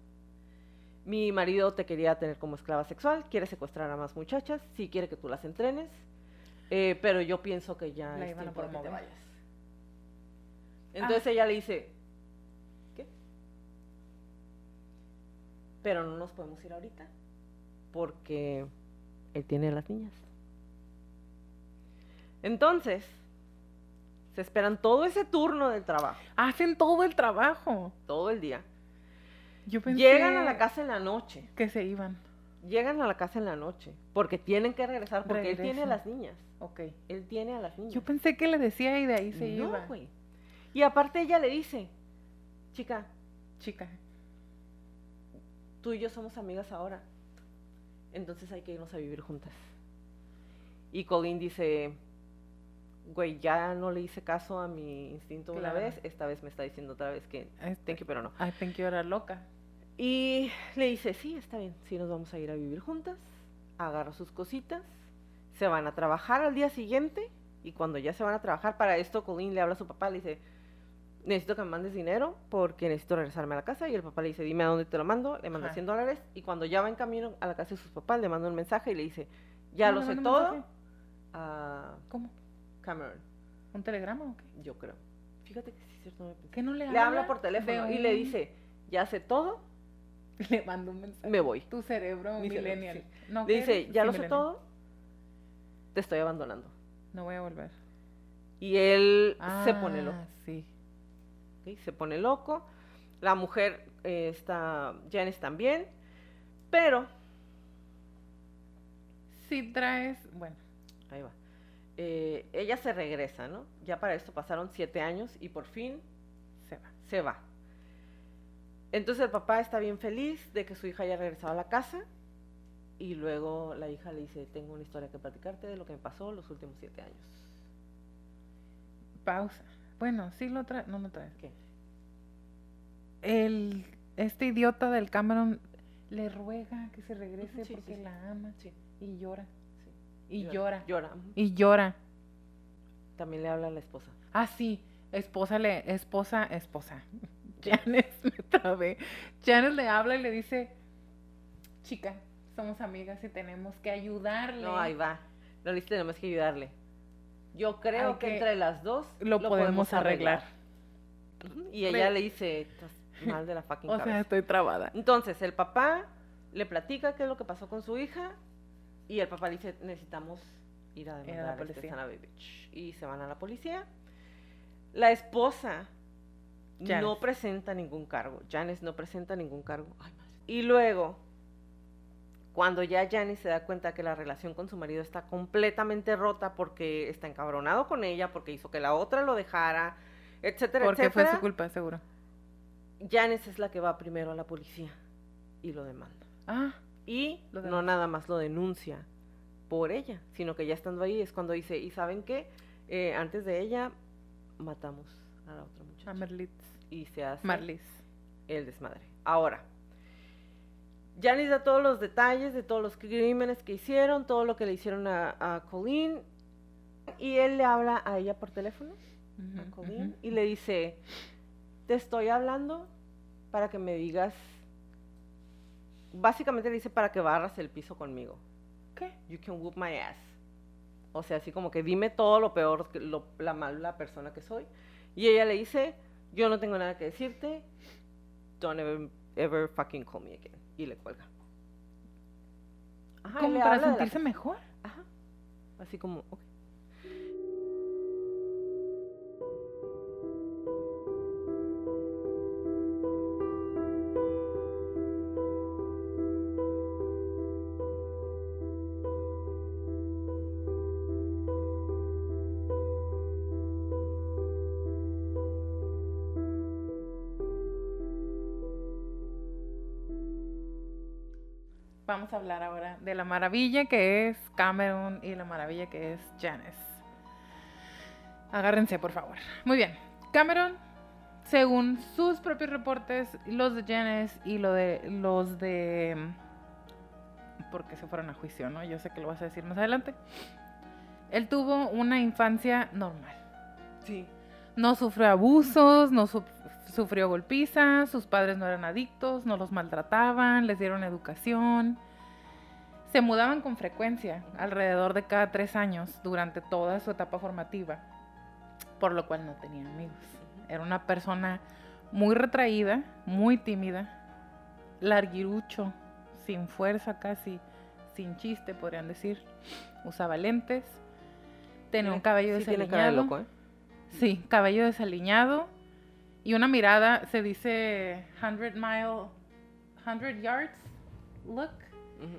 Mi marido te quería tener como esclava sexual, quiere secuestrar a más muchachas, sí quiere que tú las entrenes, eh, pero yo pienso que ya La es tiempo de que te vayas. Entonces ella le dice, ¿qué? Pero no nos podemos ir ahorita porque él tiene a las niñas. Entonces, se esperan todo ese turno del trabajo, Hacen todo el trabajo. todo el día. Yo pensé Llegan a la casa en la noche, que se iban. llegan a la casa en la noche, porque tienen que regresar, porque él tiene a las niñas. Ok. Él tiene a las niñas. Yo pensé que le decía y de ahí se no, iba. güey. Y aparte ella le dice, chica, Chica. tú y yo somos amigas ahora. Entonces hay que irnos a vivir juntas. Y Colleen dice, güey, ya no le hice caso a mi instinto una vez, esta vez me está diciendo otra vez que thank you, pero no. I think you era loca. Y le dice, sí, está bien, sí nos vamos a ir a vivir juntas. Agarra sus cositas, se van a trabajar al día siguiente y cuando ya se van a trabajar, para esto Colleen le habla a su papá, le dice, necesito que me mandes dinero porque necesito regresarme a la casa y el papá le dice, dime a dónde te lo mando, le manda Ajá. 100 dólares y cuando ya va en camino a la casa de sus papás le manda un mensaje y le dice, ya Ah, lo ¿le sé todo a ¿Cómo? Cameron, ¿Un telegrama o qué? yo creo. Fíjate que sí es cierto, no me pensé. ¿Qué no le Le habla? habla por teléfono y le dice, ya sé todo, Le mando un mensaje. me voy. Tu cerebro Mi cerebro, millennial. sí. No, Le ¿qué dice, ya Sí, lo sé todo, te estoy abandonando. No voy a volver. Y él se pone Ah, loco, Sí. Se pone loco. La mujer eh, está, Janice también, pero, Si traes, bueno, ahí va, eh, ella se regresa, ¿no? Ya para esto pasaron siete años y por fin se va. se va. Entonces el papá está bien feliz de que su hija haya regresado a la casa y luego la hija le dice, tengo una historia que platicarte de lo que me pasó los últimos siete años. Pausa. Bueno, sí lo traes. No lo traes. ¿Qué? El, este idiota del Cameron le ruega que se regrese sí, porque sí, la ama. Sí. Y llora. Y llora. Llora. Y llora. También le habla a la esposa. Ah, sí. Esposa le, esposa, esposa. Janice, me trabé. Janice le habla y le dice, chica, somos amigas y tenemos que ayudarle. No, ahí va. No le tenemos que ayudarle. Yo creo que, que- entre las dos Lo, podemos arreglar. Y ella Le- le dice, estás mal de la fucking O sea, cabeza". estoy trabada. Entonces, el papá le platica qué es lo que pasó con su hija y el papá le dice, necesitamos ir a la demandar a este policía. Sana Babich". Y se van a la policía. La esposa no presenta ningún cargo. Janice no presenta ningún cargo. Ay. Y luego, cuando ya Janice se da cuenta que la relación con su marido está completamente rota porque está encabronado con ella, porque hizo que la otra lo dejara, etcétera, Porque fue etcétera. su culpa, seguro. Janice es la que va primero a la policía y lo demanda. Ah, Y Lo no nada más lo denuncia por ella, sino que ya estando ahí es cuando dice, ¿y saben qué? Eh, antes de ella matamos a la otra muchacha. a Merlitz. y se hace Marlis. el desmadre. Ahora, Janice da todos los detalles de todos los crímenes que hicieron, todo lo que le hicieron a, a Colleen, y él le habla a ella por teléfono, a Ujú, Colleen, ujú. y le dice, te estoy hablando para que me digas, básicamente le dice para que barras el piso conmigo. ¿Qué? You can whoop my ass. O sea, así como que dime todo lo peor, lo, la mala persona que soy. Y ella le dice, yo no tengo nada que decirte, don't ever, ever fucking call me again. Y le cuelga. Ajá, Como para sentirse mejor. Ajá. Así como, ok. Vamos a hablar ahora de la maravilla que es Cameron y la maravilla que es Janice. Agárrense, por favor. Muy bien. Cameron, según sus propios reportes, los de Janice y lo de, los de... Porque se fueron a juicio, ¿no? Yo sé que lo vas a decir más adelante. Él tuvo una infancia normal. Sí. No sufrió abusos, no su- sufrió golpizas, sus padres no eran adictos, no los maltrataban, les dieron educación. Se mudaban con frecuencia, alrededor de cada tres años, durante toda su etapa formativa, por lo cual no tenía amigos. Era una persona muy retraída, muy tímida, larguirucho, sin fuerza casi, sin chiste, podrían decir. Usaba lentes, tenía un cabello Sí, tiene cara de loco, ¿eh? Sí, cabello desaliñado y una mirada, se dice 100 mile, 100 yards look,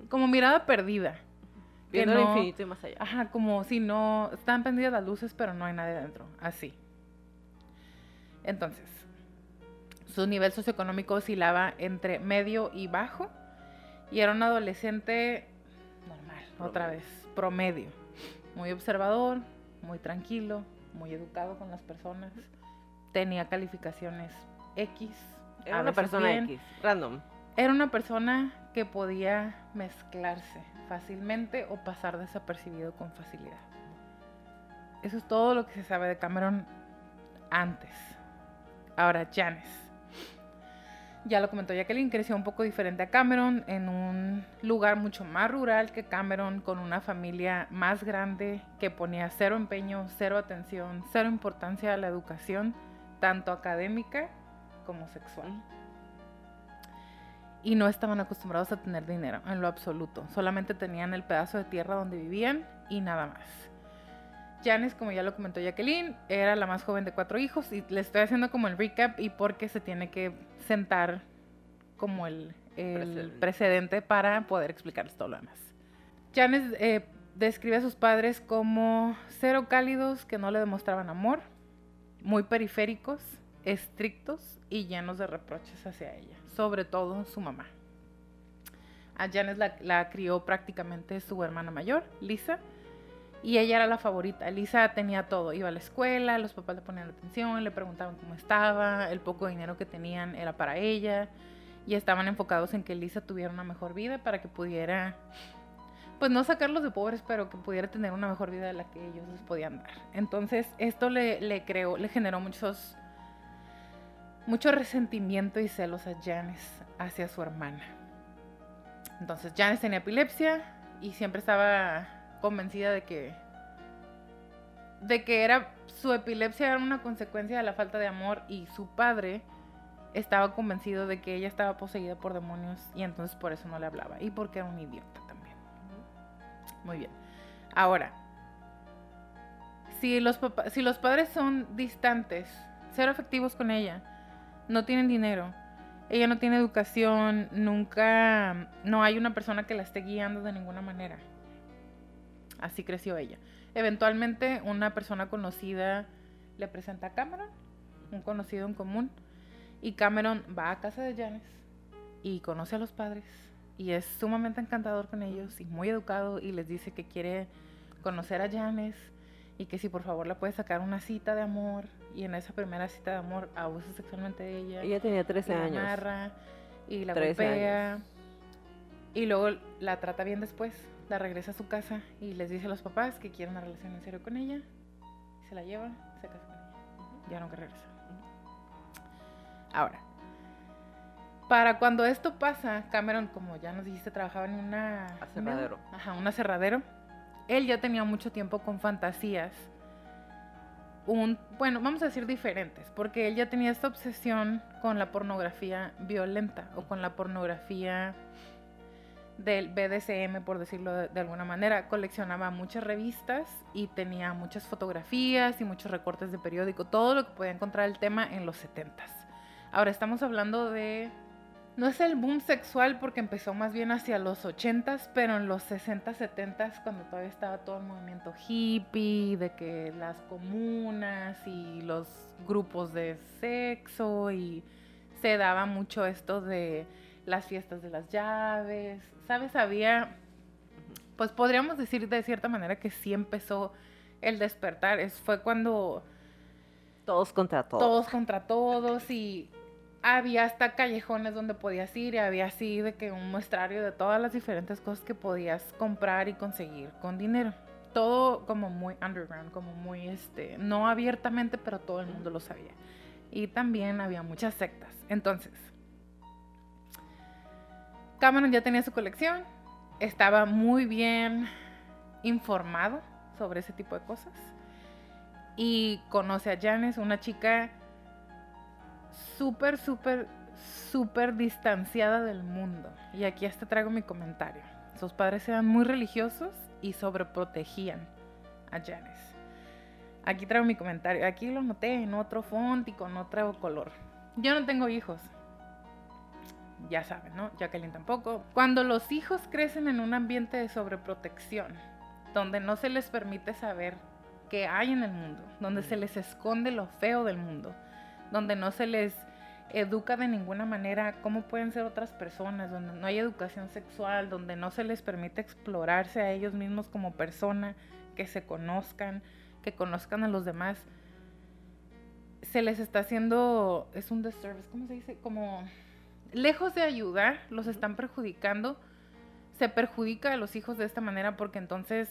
como mirada perdida. Viendo el infinito y más allá. Ajá, como si no, están prendidas las luces pero no hay nadie dentro, así. Entonces, su nivel socioeconómico oscilaba entre medio y bajo y era un adolescente normal, otra vez, promedio. Muy observador, muy tranquilo, muy educado con las personas. Tenía calificaciones X. Era una persona bien. X, random. Era una persona que podía mezclarse fácilmente o pasar desapercibido con facilidad. Eso es todo lo que se sabe de Cameron antes. Ahora, Janice. Ya lo comentó Jacqueline, creció un poco diferente a Cameron, en un lugar mucho más rural que Cameron, con una familia más grande que ponía cero empeño, cero atención, cero importancia a la educación, tanto académica como sexual y no estaban acostumbrados a tener dinero en lo absoluto. Solamente tenían el pedazo de tierra donde vivían y nada más. Janice, como ya lo comentó Jacqueline, era la más joven de cuatro hijos y le estoy haciendo como el recap y porque se tiene que sentar como el, el Precedente. precedente para poder explicarles todo lo demás. Janice eh, describe a sus padres como cero cálidos que no le demostraban amor, muy periféricos, estrictos y llenos de reproches hacia ella, sobre todo su mamá. A Janice la, la crió prácticamente su hermana mayor, Lisa, y ella era la favorita. Lisa tenía todo, iba a la escuela, los papás le ponían atención, le preguntaban cómo estaba, el poco dinero que tenían era para ella, y estaban enfocados en que Lisa tuviera una mejor vida para que pudiera, pues no sacarlos de pobres, pero que pudiera tener una mejor vida de la que ellos les podían dar. Entonces esto le, creó, le generó muchos, mucho resentimiento y celos a Janice hacia su hermana. Entonces Janice tenía epilepsia y siempre estaba convencida de que de que era su epilepsia era una consecuencia de la falta de amor y su padre estaba convencido de que ella estaba poseída por demonios y entonces por eso no le hablaba y porque era un idiota también. Muy bien. Ahora, si los si los padres son distantes, cero afectivos con ella, no tienen dinero, ella no tiene educación, nunca, no hay una persona que la esté guiando de ninguna manera. Así creció ella. Eventualmente una persona conocida le presenta a Cameron, un conocido en común, y Cameron va a casa de Janice y conoce a los padres y es sumamente encantador con ellos y muy educado y les dice que quiere conocer a Janice y que si por favor la puede sacar una cita de amor y en esa primera cita de amor abusa sexualmente de ella. Ella tenía y 13 la años. amarra y la 13 golpea. Y luego la trata bien después. La regresa a su casa y les dice a los papás que quiere una relación en serio con ella. Se la lleva, se casa con ella. Ya nunca regresa. Ahora, para cuando esto pasa, Cameron, como ya nos dijiste, trabajaba en una... Aserradero. Ajá, un aserradero. Él ya tenía mucho tiempo con fantasías. Un, bueno, vamos a decir diferentes, porque él ya tenía esta obsesión con la pornografía violenta o con la pornografía del BDSM, por decirlo de, alguna manera. Coleccionaba muchas revistas y tenía muchas fotografías y muchos recortes de periódico, todo lo que podía encontrar el tema en los 70s. Ahora estamos hablando de no es el boom sexual porque empezó más bien hacia los 80s, pero en los 60s, 70s, cuando todavía estaba todo el movimiento hippie, de que las comunas y los grupos de sexo y se daba mucho esto de las fiestas de las llaves, ¿sabes? Había, pues podríamos decir de cierta manera que sí empezó el despertar. Es, fue cuando... Todos contra todos. Todos contra todos y había hasta callejones donde podías ir y había así de que un muestrario de todas las diferentes cosas que podías comprar y conseguir con dinero. Todo como muy underground, como muy este, no abiertamente, pero todo el mundo lo sabía. Y también había muchas sectas. Entonces, Cameron ya tenía su colección, estaba muy bien informado sobre ese tipo de cosas y conoce a Janice, una chica súper, súper, súper distanciada del mundo. Y aquí hasta traigo mi comentario. Sus padres eran muy religiosos y sobreprotegían a Janice. Aquí traigo mi comentario. Aquí lo noté en otro font y con otro color. Yo no tengo hijos. Ya saben, ¿no? Jacqueline tampoco. Cuando los hijos crecen en un ambiente de sobreprotección, donde no se les permite saber qué hay en el mundo, donde se les esconde lo feo del mundo, donde no se les educa de ninguna manera cómo pueden ser otras personas, donde no hay educación sexual, donde no se les permite explorarse a ellos mismos como persona, que se conozcan, que conozcan a los demás, se les está haciendo, es un disservice, ¿cómo se dice? Como lejos de ayudar, los están perjudicando, se perjudica a los hijos de esta manera porque entonces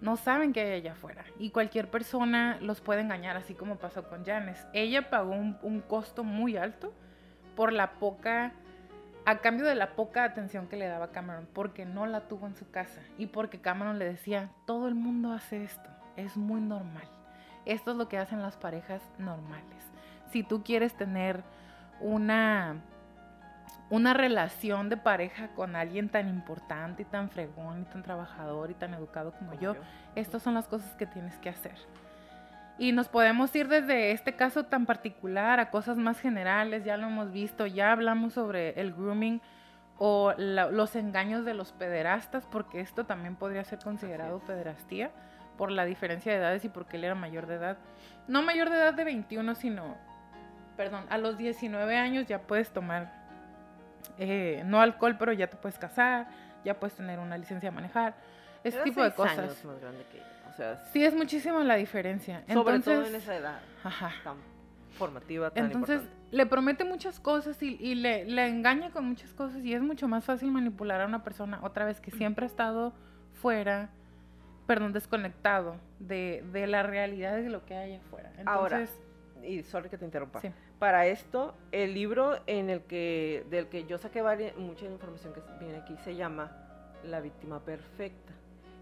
no saben qué hay allá afuera y cualquier persona los puede engañar, así como pasó con Janes. Ella pagó un, costo muy alto por la poca, a cambio de la poca atención que le daba Cameron, porque no la tuvo en su casa y porque Cameron le decía, todo el mundo hace esto, es muy normal. Esto es lo que hacen las parejas normales. Si tú quieres tener una una relación de pareja con alguien tan importante y tan fregón y tan trabajador y tan educado como yo, estas son las cosas que tienes que hacer. Y nos podemos ir desde este caso tan particular a cosas más generales, ya lo hemos visto, ya hablamos sobre el grooming o los engaños de los pederastas, porque esto también podría ser considerado pederastía por la diferencia de edades y porque él era mayor de edad. No mayor de edad de 21, sino, perdón, a los 19 años ya puedes tomar eh, no alcohol, pero ya te puedes casar, ya puedes tener una licencia de manejar, ese tipo de cosas. Años más grande que O sea, sí es muchísimo la diferencia. Sobre todo en esa edad tan formativa, tan Entonces, le promete muchas cosas y, le, le, engaña con muchas cosas y es mucho más fácil manipular a una persona otra vez que siempre ha estado fuera, perdón, desconectado de, de la realidad de lo que hay afuera. Entonces, Ahora, y sorry que te interrumpa. Sí para esto, el libro en el que, del que yo saqué mucha información que viene aquí se llama La víctima perfecta.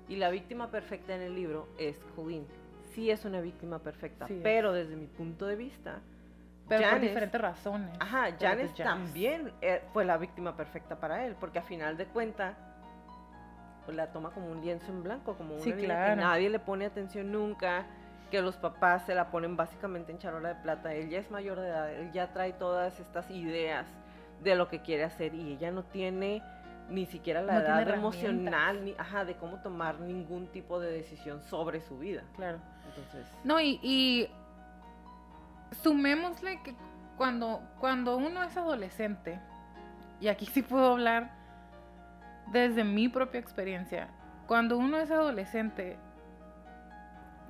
Y la víctima perfecta en el libro es Colleen. Sí es una víctima perfecta, pero desde mi punto de vista... Pero por diferentes razones. Ajá, Janes también eh, fue la víctima perfecta para él, porque a final de cuentas pues, la toma como un lienzo en blanco, como una que nadie le pone atención nunca que los papás se la ponen básicamente en charola de plata. Él ya es mayor de edad, él ya trae todas estas ideas de lo que quiere hacer y ella no tiene ni siquiera la edad emocional ni ajá, de cómo tomar ningún tipo de decisión sobre su vida. Claro. Entonces. No, y, y sumémosle que cuando, cuando uno es adolescente, y aquí sí puedo hablar desde mi propia experiencia, cuando uno es adolescente,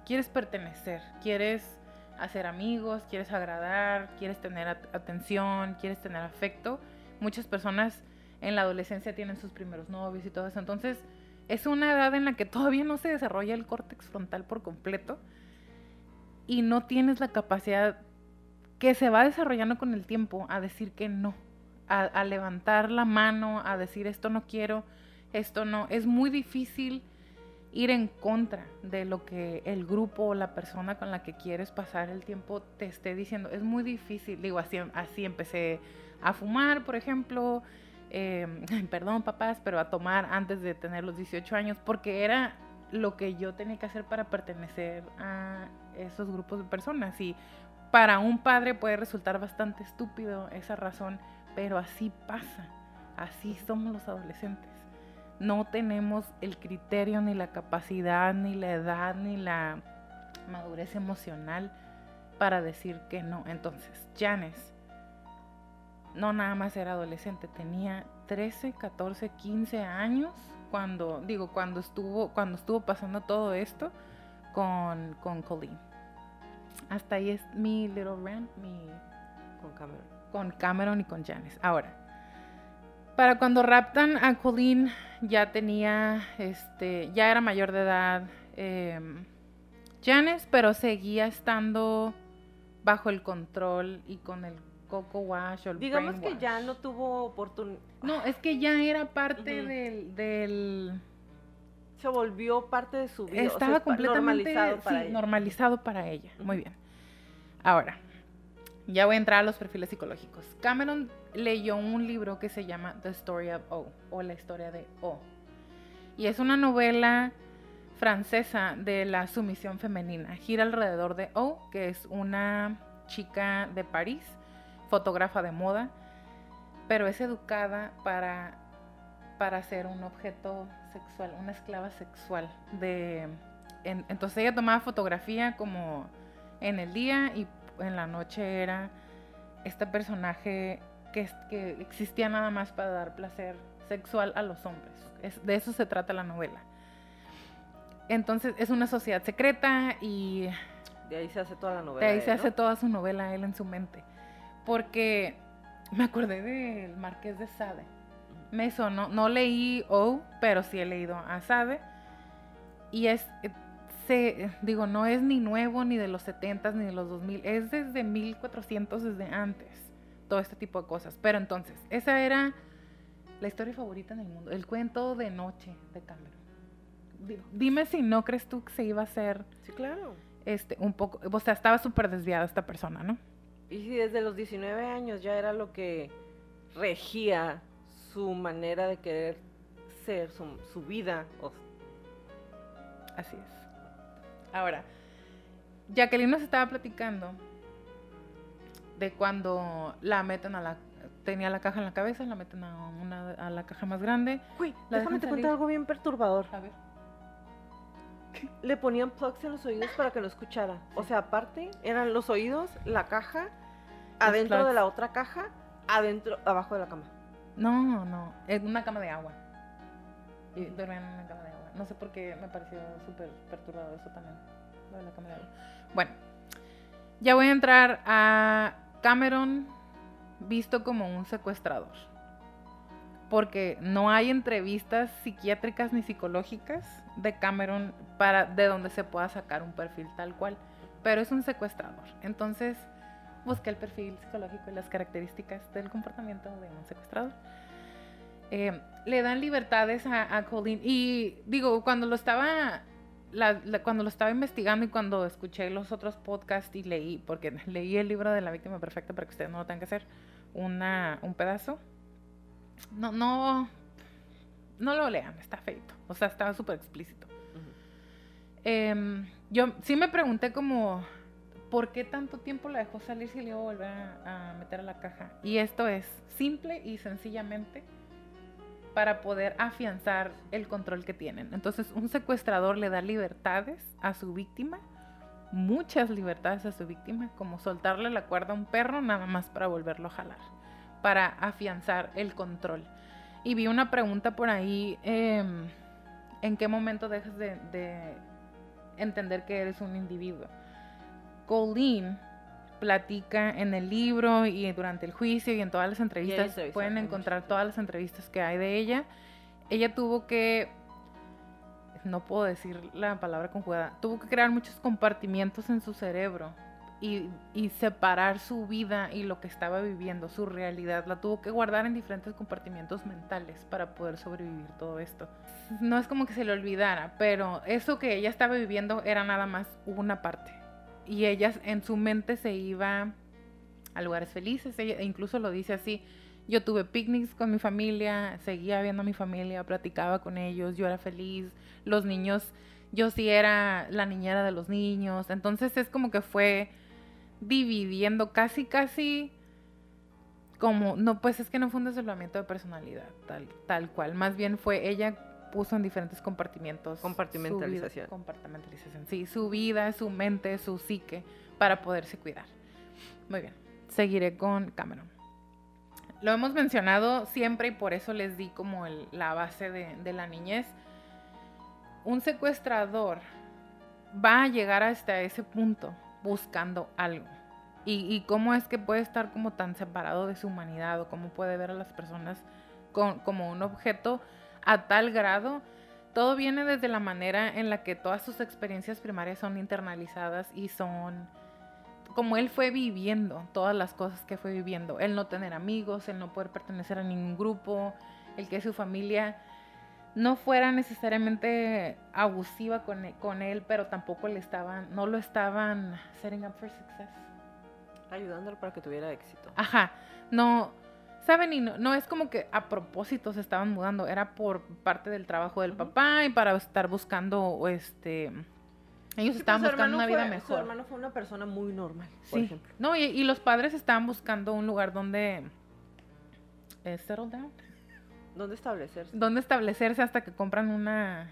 quieres pertenecer, quieres hacer amigos, quieres agradar, quieres tener atención, quieres tener afecto. Muchas personas en la adolescencia tienen sus primeros novios y todo eso. Entonces, es una edad en la que todavía no se desarrolla el córtex frontal por completo y no tienes la capacidad que se va desarrollando con el tiempo a decir que no, a, a levantar la mano, a decir esto no quiero, esto no. Es muy difícil ir en contra de lo que el grupo o la persona con la que quieres pasar el tiempo te esté diciendo. Es muy difícil, digo, así, así empecé a fumar, por ejemplo, em, perdón papás, pero a tomar antes de tener los 18 años, porque era lo que yo tenía que hacer para pertenecer a esos grupos de personas. Y para un padre puede resultar bastante estúpido esa razón, pero así pasa, así somos los adolescentes no tenemos el criterio, ni la capacidad, ni la edad, ni la madurez emocional para decir que no. Entonces, Janes no nada más era adolescente, tenía 13, 14, 15 años cuando, digo, cuando estuvo, cuando estuvo pasando todo esto con, con Colleen. Hasta ahí es mi little rant, mi... Con Cameron. Con Cameron y con Janice. Ahora, para cuando raptan a Colleen, ya tenía, este, ya era mayor de edad eh, Janice, pero seguía estando bajo el control y con el coco wash o el Digamos que ya no tuvo oportunidad. No, es que ya era parte del, del... Se volvió parte de su vida. o sea, Estaba completamente normalizado para sí, ella. normalizado para ella. Muy bien. Ahora, ya voy a entrar a los perfiles psicológicos. Cameron leyó un libro que se llama The Story of O, o La historia de O. Y es una novela francesa de la sumisión femenina. Gira alrededor de O, que es una chica de París, fotógrafa de moda, pero es educada para, para ser un objeto sexual, una esclava sexual. Entonces ella tomaba fotografía como en el día y en la noche era este personaje que, que existía nada más para dar placer sexual a los hombres. Es- de eso se trata la novela. Entonces es una sociedad secreta y De ahí se hace toda la novela. de ahí de se él, hace ¿no? toda su novela él en su mente. Porque me acordé del Marqués de Sade. Me sonó, no leí O, pero sí he leído a Sade. Y es, eh, se, digo, no es ni nuevo, ni de los 70s, ni de los 2000. Es desde 1400, desde antes. Todo este tipo de cosas. Pero entonces, esa era la historia favorita en el mundo. El cuento de noche de Cameron. Di- Dime si no crees tú que se iba a hacer Sí, claro. este, un poco, o sea, estaba súper desviada esta persona, ¿no? Y si desde los 19 años ya era lo que regía su manera de querer ser, su, su vida. o- Así es. Ahora, Jacqueline nos estaba platicando de cuando la meten a la, tenía la caja en la cabeza, la meten a, una, a la caja más grande. Uy, La déjame te cuento salir. algo bien perturbador. A ver. Le ponían plugs en los oídos para que no escuchara. O sea, aparte, eran los oídos, la caja, adentro de la otra caja, adentro, abajo de la cama. No, no, es una cama de agua. Y dormían en una cama de agua. No sé por qué me pareció súper perturbador eso también, lo de la agua. Bueno, ya voy a entrar a Cameron visto como un secuestrador. Porque no hay entrevistas psiquiátricas ni psicológicas de Cameron para de donde se pueda sacar un perfil tal cual. Pero es un secuestrador. Entonces, busqué el perfil psicológico y las características del comportamiento de un secuestrador. Eh, le dan libertades a, a Colleen. Y digo, cuando lo estaba. la- la- cuando lo estaba investigando y cuando escuché los otros podcasts y leí, porque leí el libro de la víctima perfecta para que ustedes no lo tengan que hacer, una, un pedazo. No, no, no lo lean, está feito. O sea, estaba súper explícito. Em, yo sí me pregunté como, ¿por qué tanto tiempo la dejó salir si le iba a volver a, a meter a la caja? Y esto es simple y sencillamente para poder afianzar el control que tienen. Entonces, un secuestrador le da libertades a su víctima, muchas libertades a su víctima, como soltarle la cuerda a un perro nada más para volverlo a jalar, para afianzar el control. Y vi una pregunta por ahí, em, ¿en qué momento dejas de, de entender que eres un individuo? Colleen platica en el libro y durante el juicio y en todas las entrevistas, pueden encontrar todas las entrevistas que hay de ella. Ella tuvo que, no puedo decir la palabra conjugada, tuvo que crear muchos compartimientos en su cerebro y, y separar su vida y lo que estaba viviendo, su realidad. La tuvo que guardar en diferentes compartimientos mentales para poder sobrevivir todo esto. No es como que se le olvidara, pero eso que ella estaba viviendo era nada más una parte. Y ella en su mente se iba a lugares felices, ella incluso lo dice así. Yo tuve picnics con mi familia, seguía viendo a mi familia, platicaba con ellos, yo era feliz, los niños, yo sí era la niñera de los niños, entonces es como que fue dividiendo casi, casi como, no, pues es que no fue un desdoblamiento de personalidad, tal, tal cual, más bien fue ella puso en diferentes compartimentos. su Compartimentalización. vida- compartimentalización, sí, su vida, su mente, su psique, para poderse cuidar. Muy bien, seguiré con Cameron. lo hemos mencionado siempre y por eso les di como el- la base de, de la niñez. Un secuestrador va a llegar hasta ese punto buscando algo. Y, y cómo es que puede estar como tan separado de su humanidad o cómo puede ver a las personas con- como un objeto a tal grado. Todo viene desde la manera en la que todas sus experiencias primarias son internalizadas y son como él fue viviendo todas las cosas que fue viviendo. El no tener amigos, el no poder pertenecer a ningún grupo, el que su familia no fuera necesariamente abusiva con él, con él, pero tampoco le estaban, no lo estaban setting up for success. Ayudándolo para que tuviera éxito. Ajá, no, saben, y no, no es como que a propósito se estaban mudando, era por parte del trabajo del papá y para estar buscando, este, ellos Sí, estaban pues, su buscando una vida fue- mejor. Su hermano fue una persona muy normal, por Sí. ejemplo. No, y, y los padres estaban buscando un lugar donde eh, settle down, ¿Dónde establecerse? donde establecerse hasta que compran una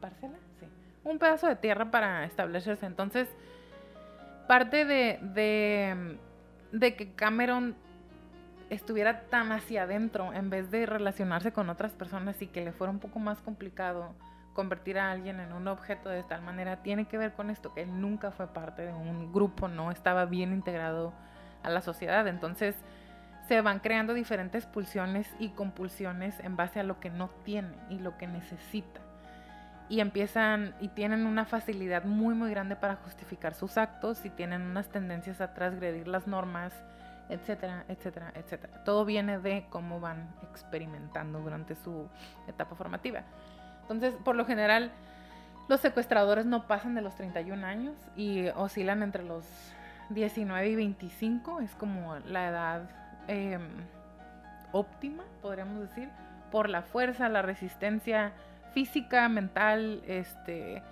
parcela, sí, un pedazo de tierra para establecerse. Entonces, parte de, de, de que Cameron estuviera tan hacia adentro en vez de relacionarse con otras personas y que le fuera un poco más complicado convertir a alguien en un objeto de tal manera tiene que ver con esto que él nunca fue parte de un grupo, no estaba bien integrado a la sociedad, entonces se van creando diferentes pulsiones y compulsiones en base a lo que no tiene y lo que necesita. Y empiezan y tienen una facilidad muy muy grande para justificar sus actos y tienen unas tendencias a transgredir las normas, etcétera, etcétera, etcétera. Todo viene de cómo van experimentando durante su etapa formativa. Entonces, por lo general, los secuestradores no pasan de los 31 años y oscilan entre los 19 y 25, es como la edad eh, óptima, podríamos decir, por la fuerza, la resistencia física, mental, este,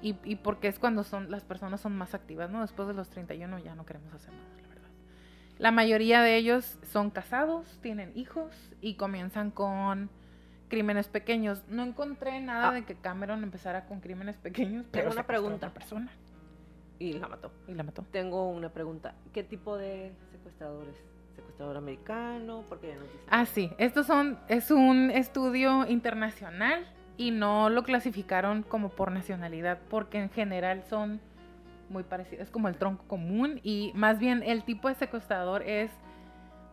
y, y porque es cuando son las personas son más activas, ¿no? Después de los 31 ya no queremos hacer nada, la mayoría de ellos son casados, tienen hijos y comienzan con crímenes pequeños. No encontré nada Ah. de que Cameron empezara con crímenes pequeños, pero una secuestró a pregunta. otra persona Y la mató. y la mató. Tengo una pregunta. ¿Qué tipo de secuestradores? ¿Secuestrador americano? Porque diste. Ah, sí. Estos son, es un estudio internacional y no lo clasificaron como por nacionalidad, porque en general son muy parecidos. Es como el tronco común y más bien el tipo de secuestrador es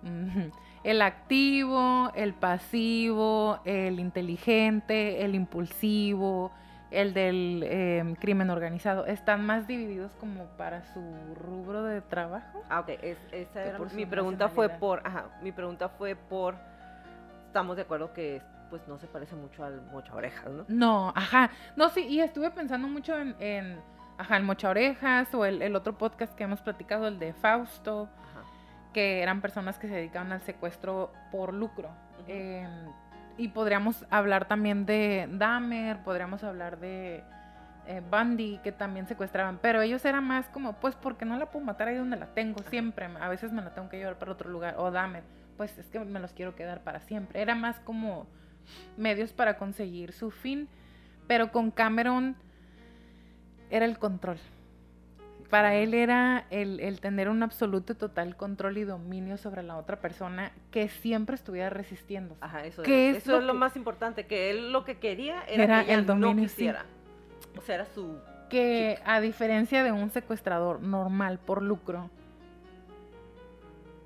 mm, el activo, el pasivo, el inteligente, el impulsivo, el del em, crimen organizado. Están más divididos como para su rubro de trabajo. Ah, ok. Es, esa era mi pregunta fue por. Ajá. Mi pregunta fue por. Estamos de acuerdo que pues no se parece mucho al mocha orejas, ¿no? No, ajá. No, sí, y estuve pensando mucho en, en ajá, el Mocha Orejas o el, el otro podcast que hemos platicado, el de Fausto, Ajá. que eran personas que se dedicaban al secuestro por lucro. Eh, y podríamos hablar también de Dahmer, podríamos hablar de eh, Bundy, que también secuestraban, pero ellos eran más como, pues, porque no la puedo matar ahí donde la tengo siempre? A veces me la tengo que llevar para otro lugar, o Dahmer, pues es que me los quiero quedar para siempre. Era más como medios para conseguir su fin, pero con Cameron era el control. Para él era el, el tener un absoluto y total control y dominio sobre la otra persona que siempre estuviera resistiendo. Ajá, eso, ¿Qué es, es eso lo es lo que- más importante, que él lo que quería era, Era que ella el dominio, no sí. quisiera. O sea, era su... Que a diferencia de un secuestrador normal por lucro,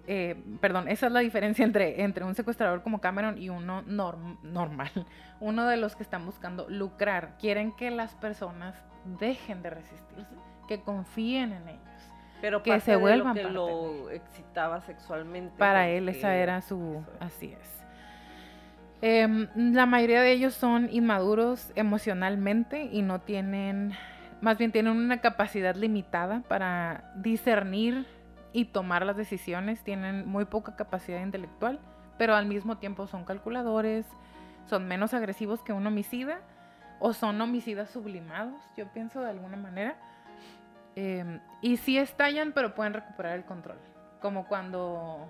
eh, perdón, esa es la diferencia entre, entre un secuestrador como Cameron y uno norm- normal. Uno de los que están buscando lucrar. Quieren que las personas dejen de resistirse, que confíen en ellos. Pero Que se de vuelvan lo que parte lo excitaba sexualmente. Para él esa era su... Así es. Em, la mayoría de ellos son inmaduros emocionalmente y no tienen, más bien tienen una capacidad limitada para discernir y tomar las decisiones. Tienen muy poca capacidad intelectual, pero al mismo tiempo son calculadores, son menos agresivos que un homicida o son homicidas sublimados, yo pienso de alguna manera. Em, y sí estallan, pero pueden recuperar el control. Como cuando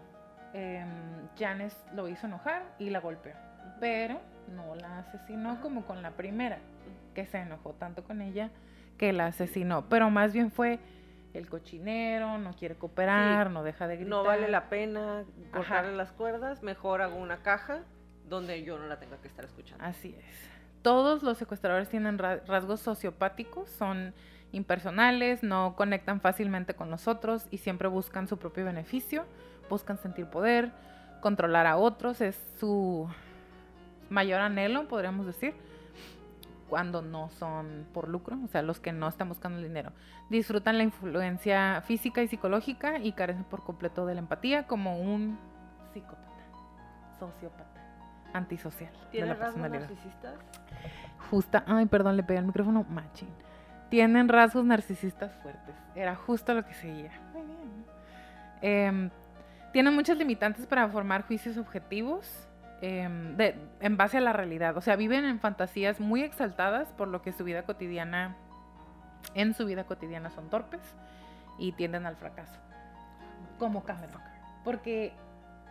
em, Janice lo hizo enojar y la golpeó. Pero no la asesinó como con la primera, que se enojó tanto con ella que la asesinó. Pero más bien fue el cochinero, no quiere cooperar, no deja de gritar. No vale la pena cortarle las cuerdas, mejor hago una caja donde yo no la tenga que estar escuchando. Así es. Todos los secuestradores tienen rasgos sociopáticos, son impersonales, no conectan fácilmente con nosotros y siempre buscan su propio beneficio, buscan sentir poder, controlar a otros, es su mayor anhelo, podríamos decir cuando no son por lucro, o sea, los que no están buscando el dinero. Disfrutan la influencia física y psicológica y carecen por completo de la empatía como un psicópata, sociópata, antisocial. ¿Tienen rasgos narcisistas? Justa, ay, perdón, le pegué el micrófono, machín. Tienen rasgos narcisistas fuertes. Era justo lo que seguía. Muy bien. Em, tienen muchas limitantes para formar juicios objetivos Em, en base a la realidad. O sea, viven en fantasías muy exaltadas, por lo que su vida cotidiana, en su vida cotidiana son torpes y tienden al fracaso. Como Cameron. Porque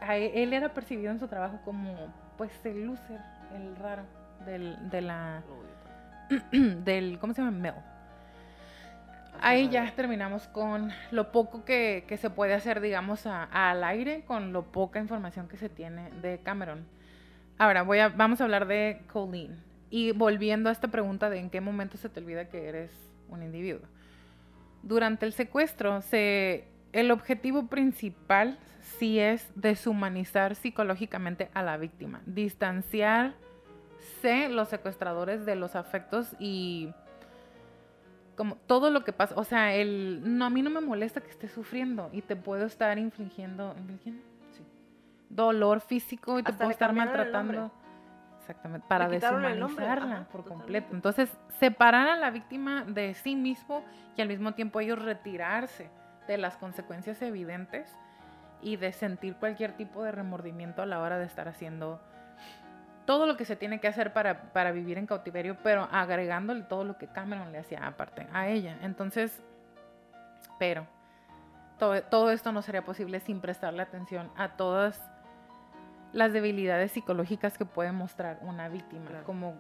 e, él era percibido en su trabajo como, pues, el loser, el raro del, de la... del, ¿cómo se llama? Mel. Ahí ya terminamos con lo poco que, se puede hacer, digamos, al aire, con lo poca información que se tiene de Cameron. Ahora voy a, vamos a hablar de Colleen. Y volviendo a esta pregunta de en qué momento se te olvida que eres un individuo. Durante el secuestro, se, el objetivo principal sí es deshumanizar psicológicamente a la víctima, distanciarse los secuestradores de los afectos y como todo lo que pasa, o sea, el no a mí no me molesta que estés sufriendo y te puedo estar infligiendo, infligiendo dolor físico y te puedo estar maltratando. Exactamente, para deshumanizarla por completo. Entonces, separar a la víctima de sí mismo y al mismo tiempo ellos retirarse de las consecuencias evidentes y de sentir cualquier tipo de remordimiento a la hora de estar haciendo todo lo que se tiene que hacer para, para vivir en cautiverio, pero agregándole todo lo que Cameron le hacía aparte a ella. Entonces, pero todo, todo esto no sería posible sin prestarle atención a todas las debilidades psicológicas que puede mostrar una víctima. Como,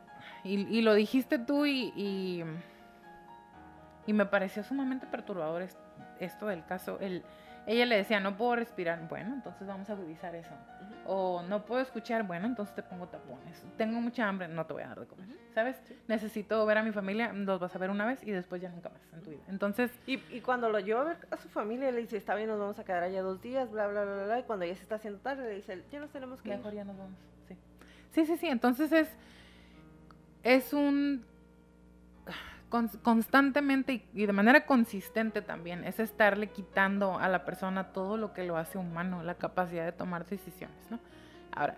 y, lo dijiste tú y, y, me pareció sumamente perturbador esto del caso. El, ella le decía, no puedo respirar. Bueno, entonces vamos a agudizar eso. O no puedo escuchar. Bueno, entonces te pongo tapones. Tengo mucha hambre, no te voy a dar de comer. ¿Sabes? Necesito ver a mi familia, los vas a ver una vez y después ya nunca más en tu vida. Entonces... Y, y cuando lo lleva a ver a su familia, le dice, está bien, nos vamos a quedar allá dos días, bla, bla, bla, bla. Y cuando ya se está haciendo tarde, le dice, ya nos tenemos que Mejor ya nos vamos, sí. Sí, sí, sí. Entonces es... Es un constantemente y, de manera consistente también es estarle quitando a la persona todo lo que lo hace humano, la capacidad de tomar decisiones, ¿no? Ahora,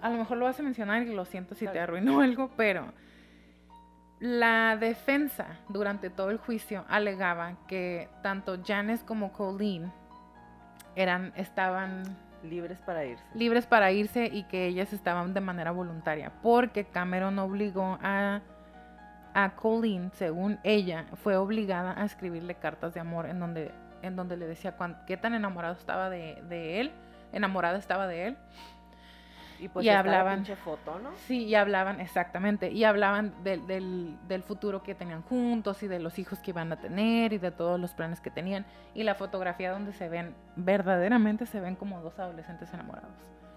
a lo mejor lo vas a mencionar y lo siento si te arruinó algo, pero la defensa durante todo el juicio alegaba que tanto Janice como Colleen eran, estaban libres para irse. Libres para irse y que ellas estaban de manera voluntaria, porque Cameron obligó a a Colleen, según ella, fue obligada a escribirle cartas de amor en donde, en donde le decía qué tan enamorado estaba de, él, enamorada estaba de él. Y pues y hablaban, foto, ¿no? Sí, y hablaban, exactamente, y hablaban del, del, futuro que tenían juntos y de los hijos que iban a tener y de todos los planes que tenían. Y la fotografía donde se ven, verdaderamente se ven como dos adolescentes enamorados.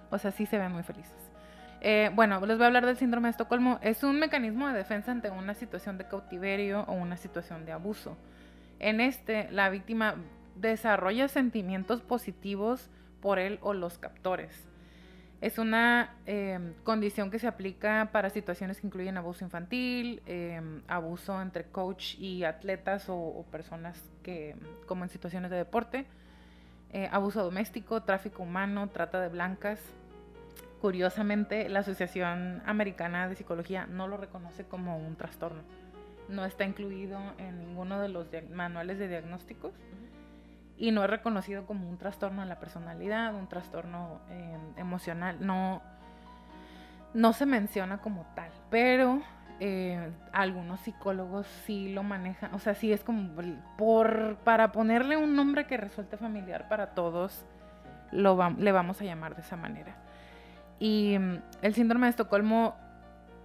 O sea, sí se ven muy felices. Eh, bueno, les voy a hablar del síndrome de Estocolmo. Es un mecanismo de defensa ante una situación de cautiverio o una situación de abuso. En este, la víctima desarrolla sentimientos positivos por él o los captores. Es una em, condición que se aplica para situaciones que incluyen abuso infantil, em, abuso entre coach y atletas o, personas que, como en situaciones de deporte, eh, abuso doméstico, tráfico humano, trata de blancas, Curiosamente, la Asociación Americana de Psicología no lo reconoce como un trastorno. No está incluido en ninguno de los manuales de diagnósticos y no es reconocido como un trastorno de la personalidad, un trastorno em, emocional. No, no se menciona como tal, pero eh, algunos psicólogos sí lo manejan. O sea, sí es como por para ponerle un nombre que resulte familiar para todos, lo le vamos a llamar de esa manera. Y mm, el síndrome de Estocolmo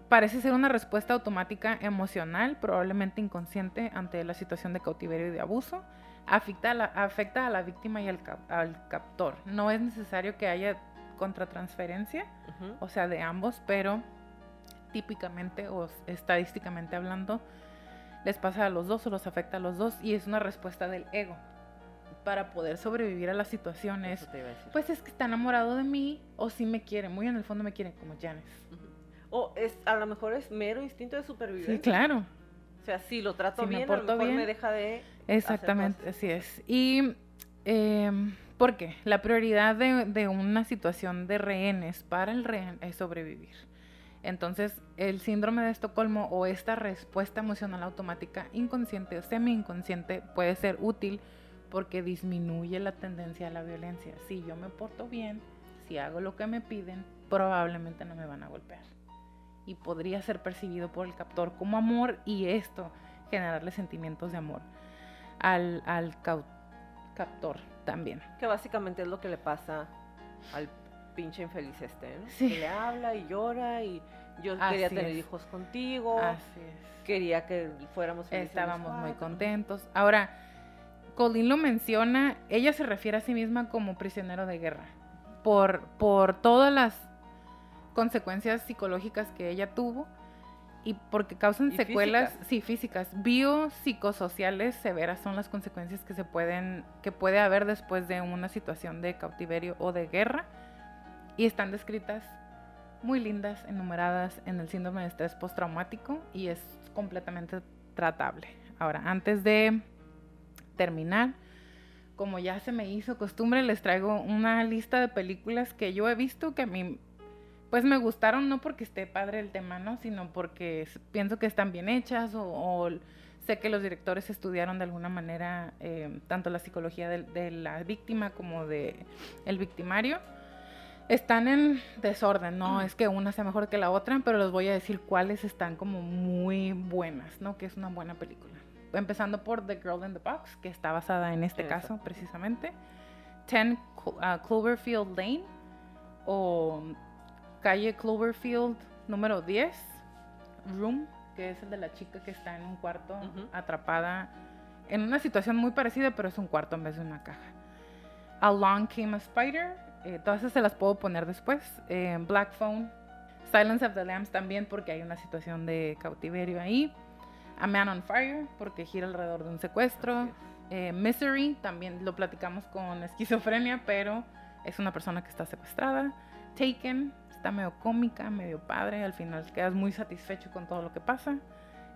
parece ser una respuesta automática emocional, probablemente inconsciente, ante la situación de cautiverio y de abuso. Afecta a la, afecta a la víctima y al, cap- al captor. No es necesario que haya contratransferencia, Ujú. o sea, de ambos, pero típicamente o estadísticamente hablando, les pasa a los dos o los afecta a los dos y es una respuesta del ego para poder sobrevivir a las situaciones. A. Pues es que está enamorado de mí o sí me quiere, muy en el fondo me quiere, como Janes. O es, a lo mejor es mero instinto de supervivencia. Sí, claro. O sea, si lo trato Si me bien, a lo mejor bien. me deja de... Exactamente, así es. Y, eh, ¿por qué? La prioridad de, de una situación de rehenes para el rehén es sobrevivir. Entonces, el síndrome de Estocolmo o esta respuesta emocional automática inconsciente o semi-inconsciente puede ser útil porque disminuye la tendencia a la violencia. Si yo me porto bien, si hago lo que me piden, probablemente no me van a golpear. Y podría ser percibido por el captor como amor y esto generarle sentimientos de amor al, al captor también. Que básicamente es lo que le pasa al pinche infeliz este, ¿no? Sí. Que le habla y llora y yo Así quería tener es. hijos contigo, Así es. quería que fuéramos felices Estábamos muy contentos. Ahora, Colin lo menciona, ella se refiere a sí misma como prisionero de guerra, por, por todas las consecuencias psicológicas que ella tuvo y porque causan Y secuelas, físicas. sí, físicas, biopsicosociales severas son las consecuencias que se pueden, que puede haber después de una situación de cautiverio o de guerra y están descritas muy lindas, enumeradas en el síndrome de estrés postraumático y es completamente tratable. Ahora, antes de terminar, como ya se me hizo costumbre, les traigo una lista de películas que yo he visto que a mí pues me gustaron no porque esté padre el tema, ¿no? Sino porque pienso que están bien hechas o, o sé que los directores estudiaron de alguna manera eh, tanto la psicología de, la víctima como de el victimario. Están en desorden, no es que una sea mejor que la otra, pero les voy a decir cuáles están como muy buenas, ¿no? Que es una buena película. Empezando por The Girl in the Box, que está basada en este caso precisamente. 10 Clo- ah, Cloverfield Lane o calle Cloverfield número 10, Room, que es el de la chica que está en un cuarto atrapada en una situación muy parecida, pero es un cuarto en vez de una caja. Along Came a Spider, eh, todas esas se las puedo poner después. Eh, Black Phone, Silence of the Lambs también, porque hay una situación de cautiverio ahí. A Man on Fire, porque gira alrededor de un secuestro. Eh, Misery, también lo platicamos con esquizofrenia, pero es una persona que está secuestrada. Taken, está medio cómica, medio padre, al final quedas muy satisfecho con todo lo que pasa.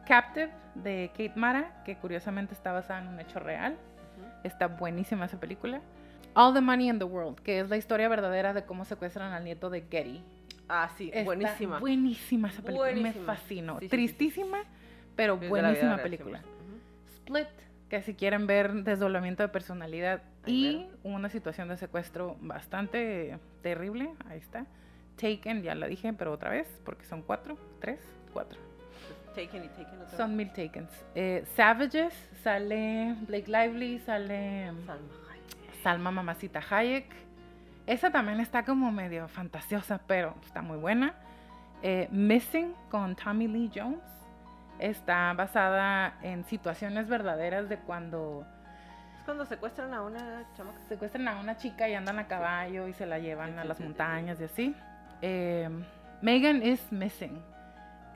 Captive, de Kate Mara, que curiosamente está basada en un hecho real. Está buenísima esa película. All the Money in the World, que es la historia verdadera de cómo secuestran al nieto de Getty. Ah, sí, Está buenísima. Buenísima esa película, me Buenísima. fascinó. Sí, sí, sí, sí, Tristísima, pero Es buenísima película. 100%. Ujú. Split, que si quieren ver desdoblamiento de personalidad y una situación de secuestro bastante terrible, ahí está. Taken, ya la dije, pero otra vez, porque son cuatro, tres, cuatro. Taken y Taken otra Son mil Takens. Eh, Savages, sale Blake Lively, sale. Salma Hayek. Salma Mamacita Hayek. Esa también está como medio fantasiosa, pero está muy buena. Eh, Missing con Tommy Lee Jones. Está basada en situaciones verdaderas de cuando Es cuando secuestran a una chamaca. secuestran a una chica y andan a caballo y se la llevan Sí, a las sí, montañas y así. Eh, Megan is Missing.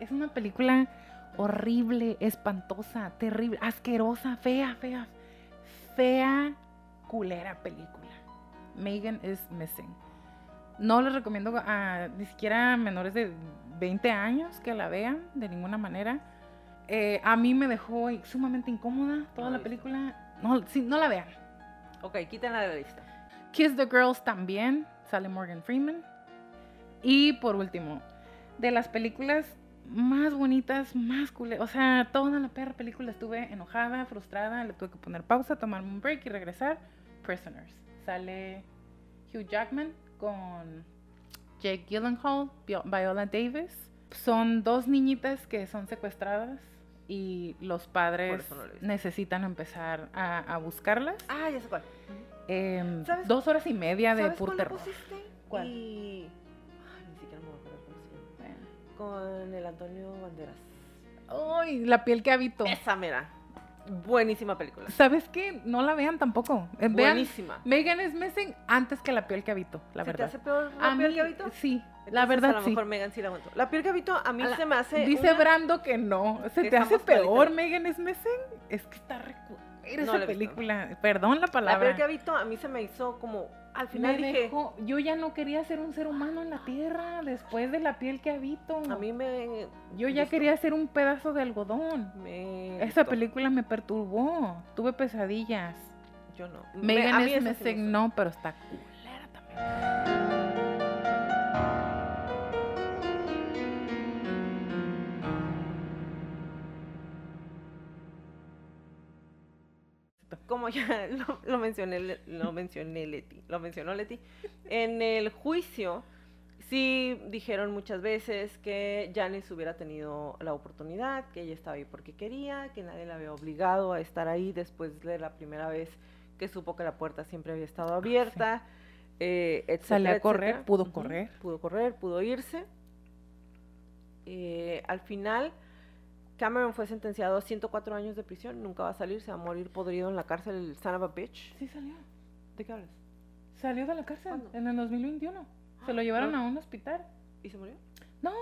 Es una película horrible, espantosa, terrible, asquerosa, fea, fea, fea, culera película. Megan is Missing. No les recomiendo a ni siquiera a menores de 20 años que la vean de ninguna manera. Eh, a mí me dejó sumamente incómoda toda No la película. No, sí, no la vean. Ok, quítenla de la lista. Kiss the Girls también, sale Morgan Freeman. Y por último, de las películas más bonitas, más cool, o sea, toda la perra película estuve enojada, frustrada, le tuve que poner pausa, tomarme un break y regresar. Prisoners. Sale Hugh Jackman con Jake Gyllenhaal, Vi- Viola Davis. Son dos niñitas que son secuestradas y los padres no lo necesitan empezar a, a buscarlas. Ah, ya sé cuál. ¿Sabes- dos horas y media de ¿Sabes puro terror. pusiste? ¿Cuál? Y... Ay, ni siquiera me acuerdo cómo se llama. Con el Antonio Banderas. Ay, la piel que habito. Esa mera. Buenísima película. ¿Sabes qué? No la vean tampoco. Eh, Vean Buenísima. Megan es Missing antes que la piel que habito, la ¿Se verdad. te hace peor la A piel mí, que habito? Sí, la verdad a lo sí. Megan sí la aguantó. La piel que habito a mí A la- se me hace Dice una- Brando que no. ¿Se que te hace peor Megan Missing? Es que está recu- No esa visto. película. Perdón la La piel palabra. que habito a mí se me hizo como al Me final dije, dejó- yo ya no quería ser un ser humano en la tierra después de la piel que habito. a mí me yo ya quería ser un pedazo de algodón. me Esa película me perturbó. Tuve pesadillas. yo no. Me- Megan sí me gustó. no, pero está culera también. Como ya lo, lo mencioné, lo mencioné Leti, lo mencionó Leti, en el juicio sí dijeron muchas veces que Janice hubiera tenido la oportunidad, que ella estaba ahí porque quería, que nadie la había obligado a estar ahí después de la primera vez que supo que la puerta siempre había estado abierta, eh, etcétera, Salí a correr, etcétera. pudo correr. Pudo correr, pudo irse. Eh, al final, Cameron fue sentenciado a 104 años de prisión, nunca va a salir, se va a morir podrido en la cárcel, el son of a bitch. Sí salió. ¿De qué hablas? Salió de la cárcel ¿Cuándo? en el 2021. Se lo llevaron no. a un hospital. ¿Y se murió? No.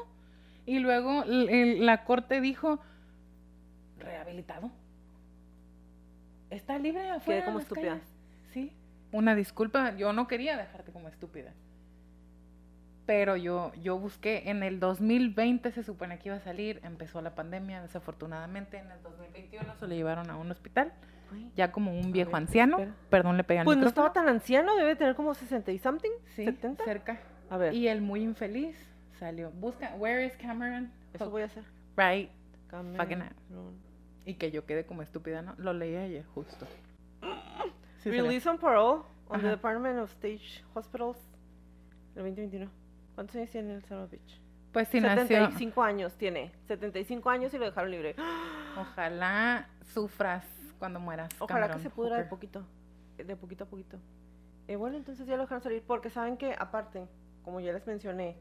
Y luego el- la corte dijo, rehabilitado. Está libre afuera. en como estúpida. calles". Sí. Una disculpa, yo no quería dejarte como estúpida. Pero yo, yo busqué, en el 2020 se supone que iba a salir, empezó la pandemia, desafortunadamente en el 2021 se lo llevaron a un hospital, ya como un viejo ver, anciano, espera. perdón, le pegan Pues no estaba tan anciano, debe tener como 60 y something, sí, 70. cerca. A ver, Y el muy infeliz salió. Busca, where is Cameron? eso voy a hacer. Right. Cameron. Y que yo quedé como estúpida, ¿no? Lo leí ayer, justo. Sí. Release on parole on the. Department of Stage Hospitals el 2021. ¿Cuántos años tiene el a bitch? Pues nació. 75 años tiene. 75 años y lo dejaron libre. Ojalá sufras cuando mueras. Ojalá Cameron que se pudra de poquito. De poquito a poquito. Eh, bueno, entonces ya lo dejaron salir porque saben que, aparte, como ya les mencioné,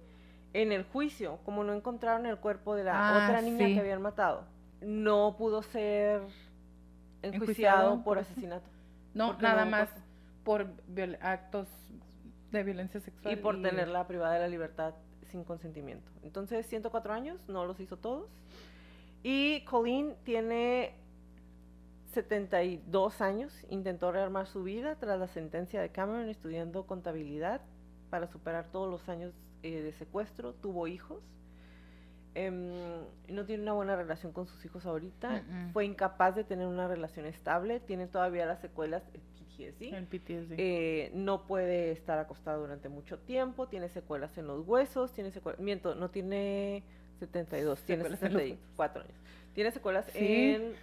en el juicio, como no encontraron el cuerpo de la Ah, otra niña sí. que habían matado, no pudo ser enjuiciado Enjuiciado por asesinato. No, nada más por actos de violencia sexual. Y por tenerla privada de la libertad sin consentimiento. Entonces, 104 años, no los hizo todos. Y Colleen tiene 72 años, intentó rearmar su vida tras la sentencia de Cameron estudiando contabilidad para superar todos los años eh, de secuestro, tuvo hijos. Em, no tiene una buena relación con sus hijos ahorita, Mm-mm. fue incapaz de tener una relación estable, tiene todavía las secuelas, el PTSD. El PTSD. Eh, no puede estar acostado durante mucho tiempo, tiene secuelas en los huesos, tiene secuelas, miento, no tiene 72, tiene Secuelas en los 64 años. Tiene secuelas Sí. en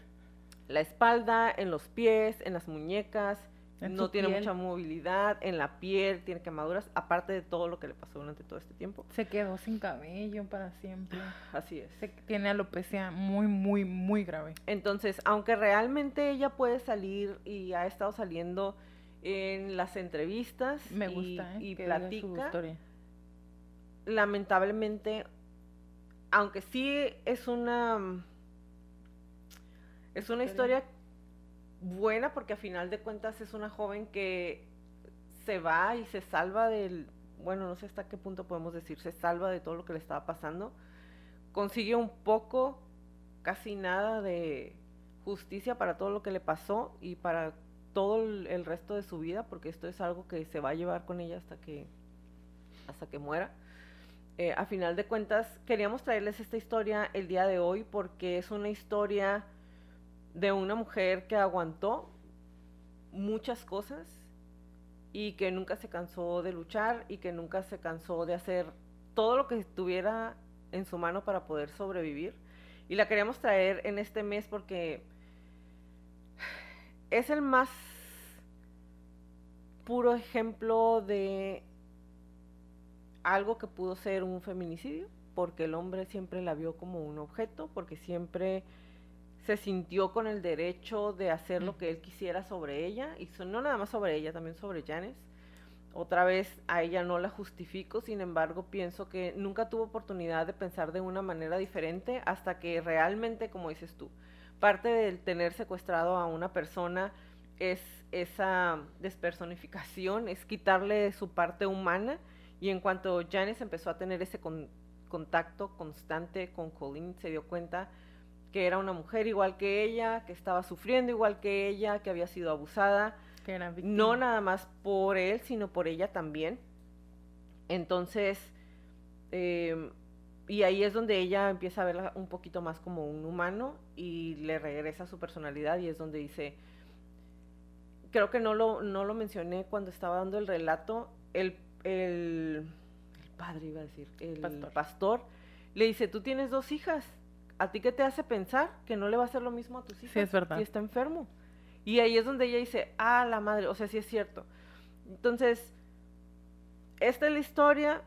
la espalda, en los pies, en las muñecas, En no tiene piel. mucha movilidad, en la piel, tiene quemaduras, aparte de todo lo que le pasó durante todo este tiempo. Se quedó sin cabello para siempre. Así es. Se, tiene alopecia muy, muy, muy grave. Entonces, aunque realmente ella puede salir y ha estado saliendo en las entrevistas Me y- gusta, ¿eh? y diga su platica, historia. lamentablemente, aunque sí es una es una Historia. historia buena porque a final de cuentas es una joven que se va y se salva del, bueno, no sé hasta qué punto podemos decir, se salva de todo lo que le estaba pasando, consigue un poco, casi nada de justicia para todo lo que le pasó y para todo el, resto de su vida, porque esto es algo que se va a llevar con ella hasta que hasta que muera. Eh, a final de cuentas, queríamos traerles esta historia el día de hoy porque es una historia de una mujer que aguantó muchas cosas y que nunca se cansó de luchar y que nunca se cansó de hacer todo lo que estuviera en su mano para poder sobrevivir. Y la queríamos traer en este mes porque es el más puro ejemplo de algo que pudo ser un feminicidio, porque el hombre siempre la vio como un objeto, porque siempre se sintió con el derecho de hacer lo Mm. que él quisiera sobre ella, y so- no nada más sobre ella, también sobre Janice. otra vez a ella no la justifico, sin embargo pienso que nunca tuvo oportunidad de pensar de una manera diferente hasta que realmente, como dices tú, parte del tener secuestrado a una persona es esa despersonificación, es quitarle su parte humana y en cuanto Janice empezó a tener ese contacto constante con Colleen, se dio cuenta que era una mujer igual que ella, que estaba sufriendo igual que ella, que había sido abusada, no nada más por él, sino por ella también. Entonces, em, y ahí es donde ella empieza a verla un poquito más como un humano y le regresa su personalidad y es donde dice, creo que no lo, no lo mencioné cuando estaba dando el relato, el, el, padre iba a decir, el pastor. le dice, tú tienes dos hijas, ¿a ti qué te hace pensar que no le va a hacer lo mismo a tus hijas? Sí, es verdad. Y está enfermo. Y ahí es donde ella dice, ah, la madre, o sea, sí es cierto. Entonces, esta es la historia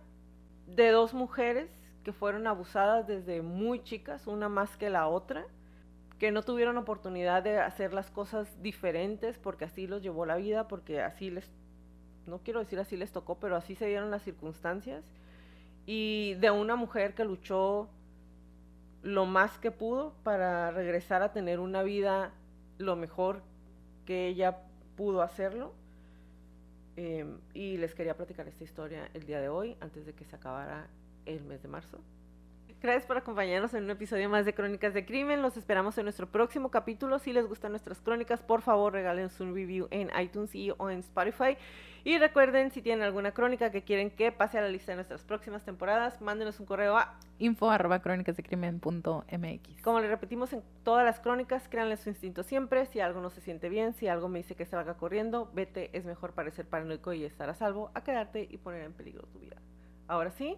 de dos mujeres que fueron abusadas desde muy chicas, una más que la otra, que no tuvieron oportunidad de hacer las cosas diferentes porque así los llevó la vida, porque así les, no quiero decir así les tocó, pero así se dieron las circunstancias. Y de una mujer que luchó lo más que pudo para regresar a tener una vida lo mejor que ella pudo hacerlo. Em, y les quería platicar esta historia el día de hoy, antes de que se acabara el mes de marzo. Gracias por acompañarnos en un episodio más de Crónicas de Crimen. Los esperamos en nuestro próximo capítulo. Si les gustan nuestras crónicas, por favor regalen un review en iTunes y o en Spotify. Y recuerden, si tienen alguna crónica que quieren que pase a la lista de nuestras próximas temporadas, mándenos un correo a info arroba crónicasdecrimen.mx. Como le repetimos en todas las crónicas, créanle su instinto siempre. Si algo no se siente bien, si algo me dice que se vaya corriendo, vete, es mejor parecer paranoico y estar a salvo a quedarte y poner en peligro tu vida. Ahora sí,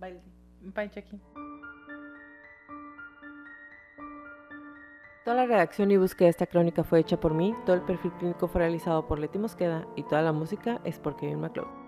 bye. Toda la redacción y búsqueda de esta crónica fue hecha por mí, todo el perfil clínico fue realizado por Leti Mosqueda y toda la música es por Kevin McLeod.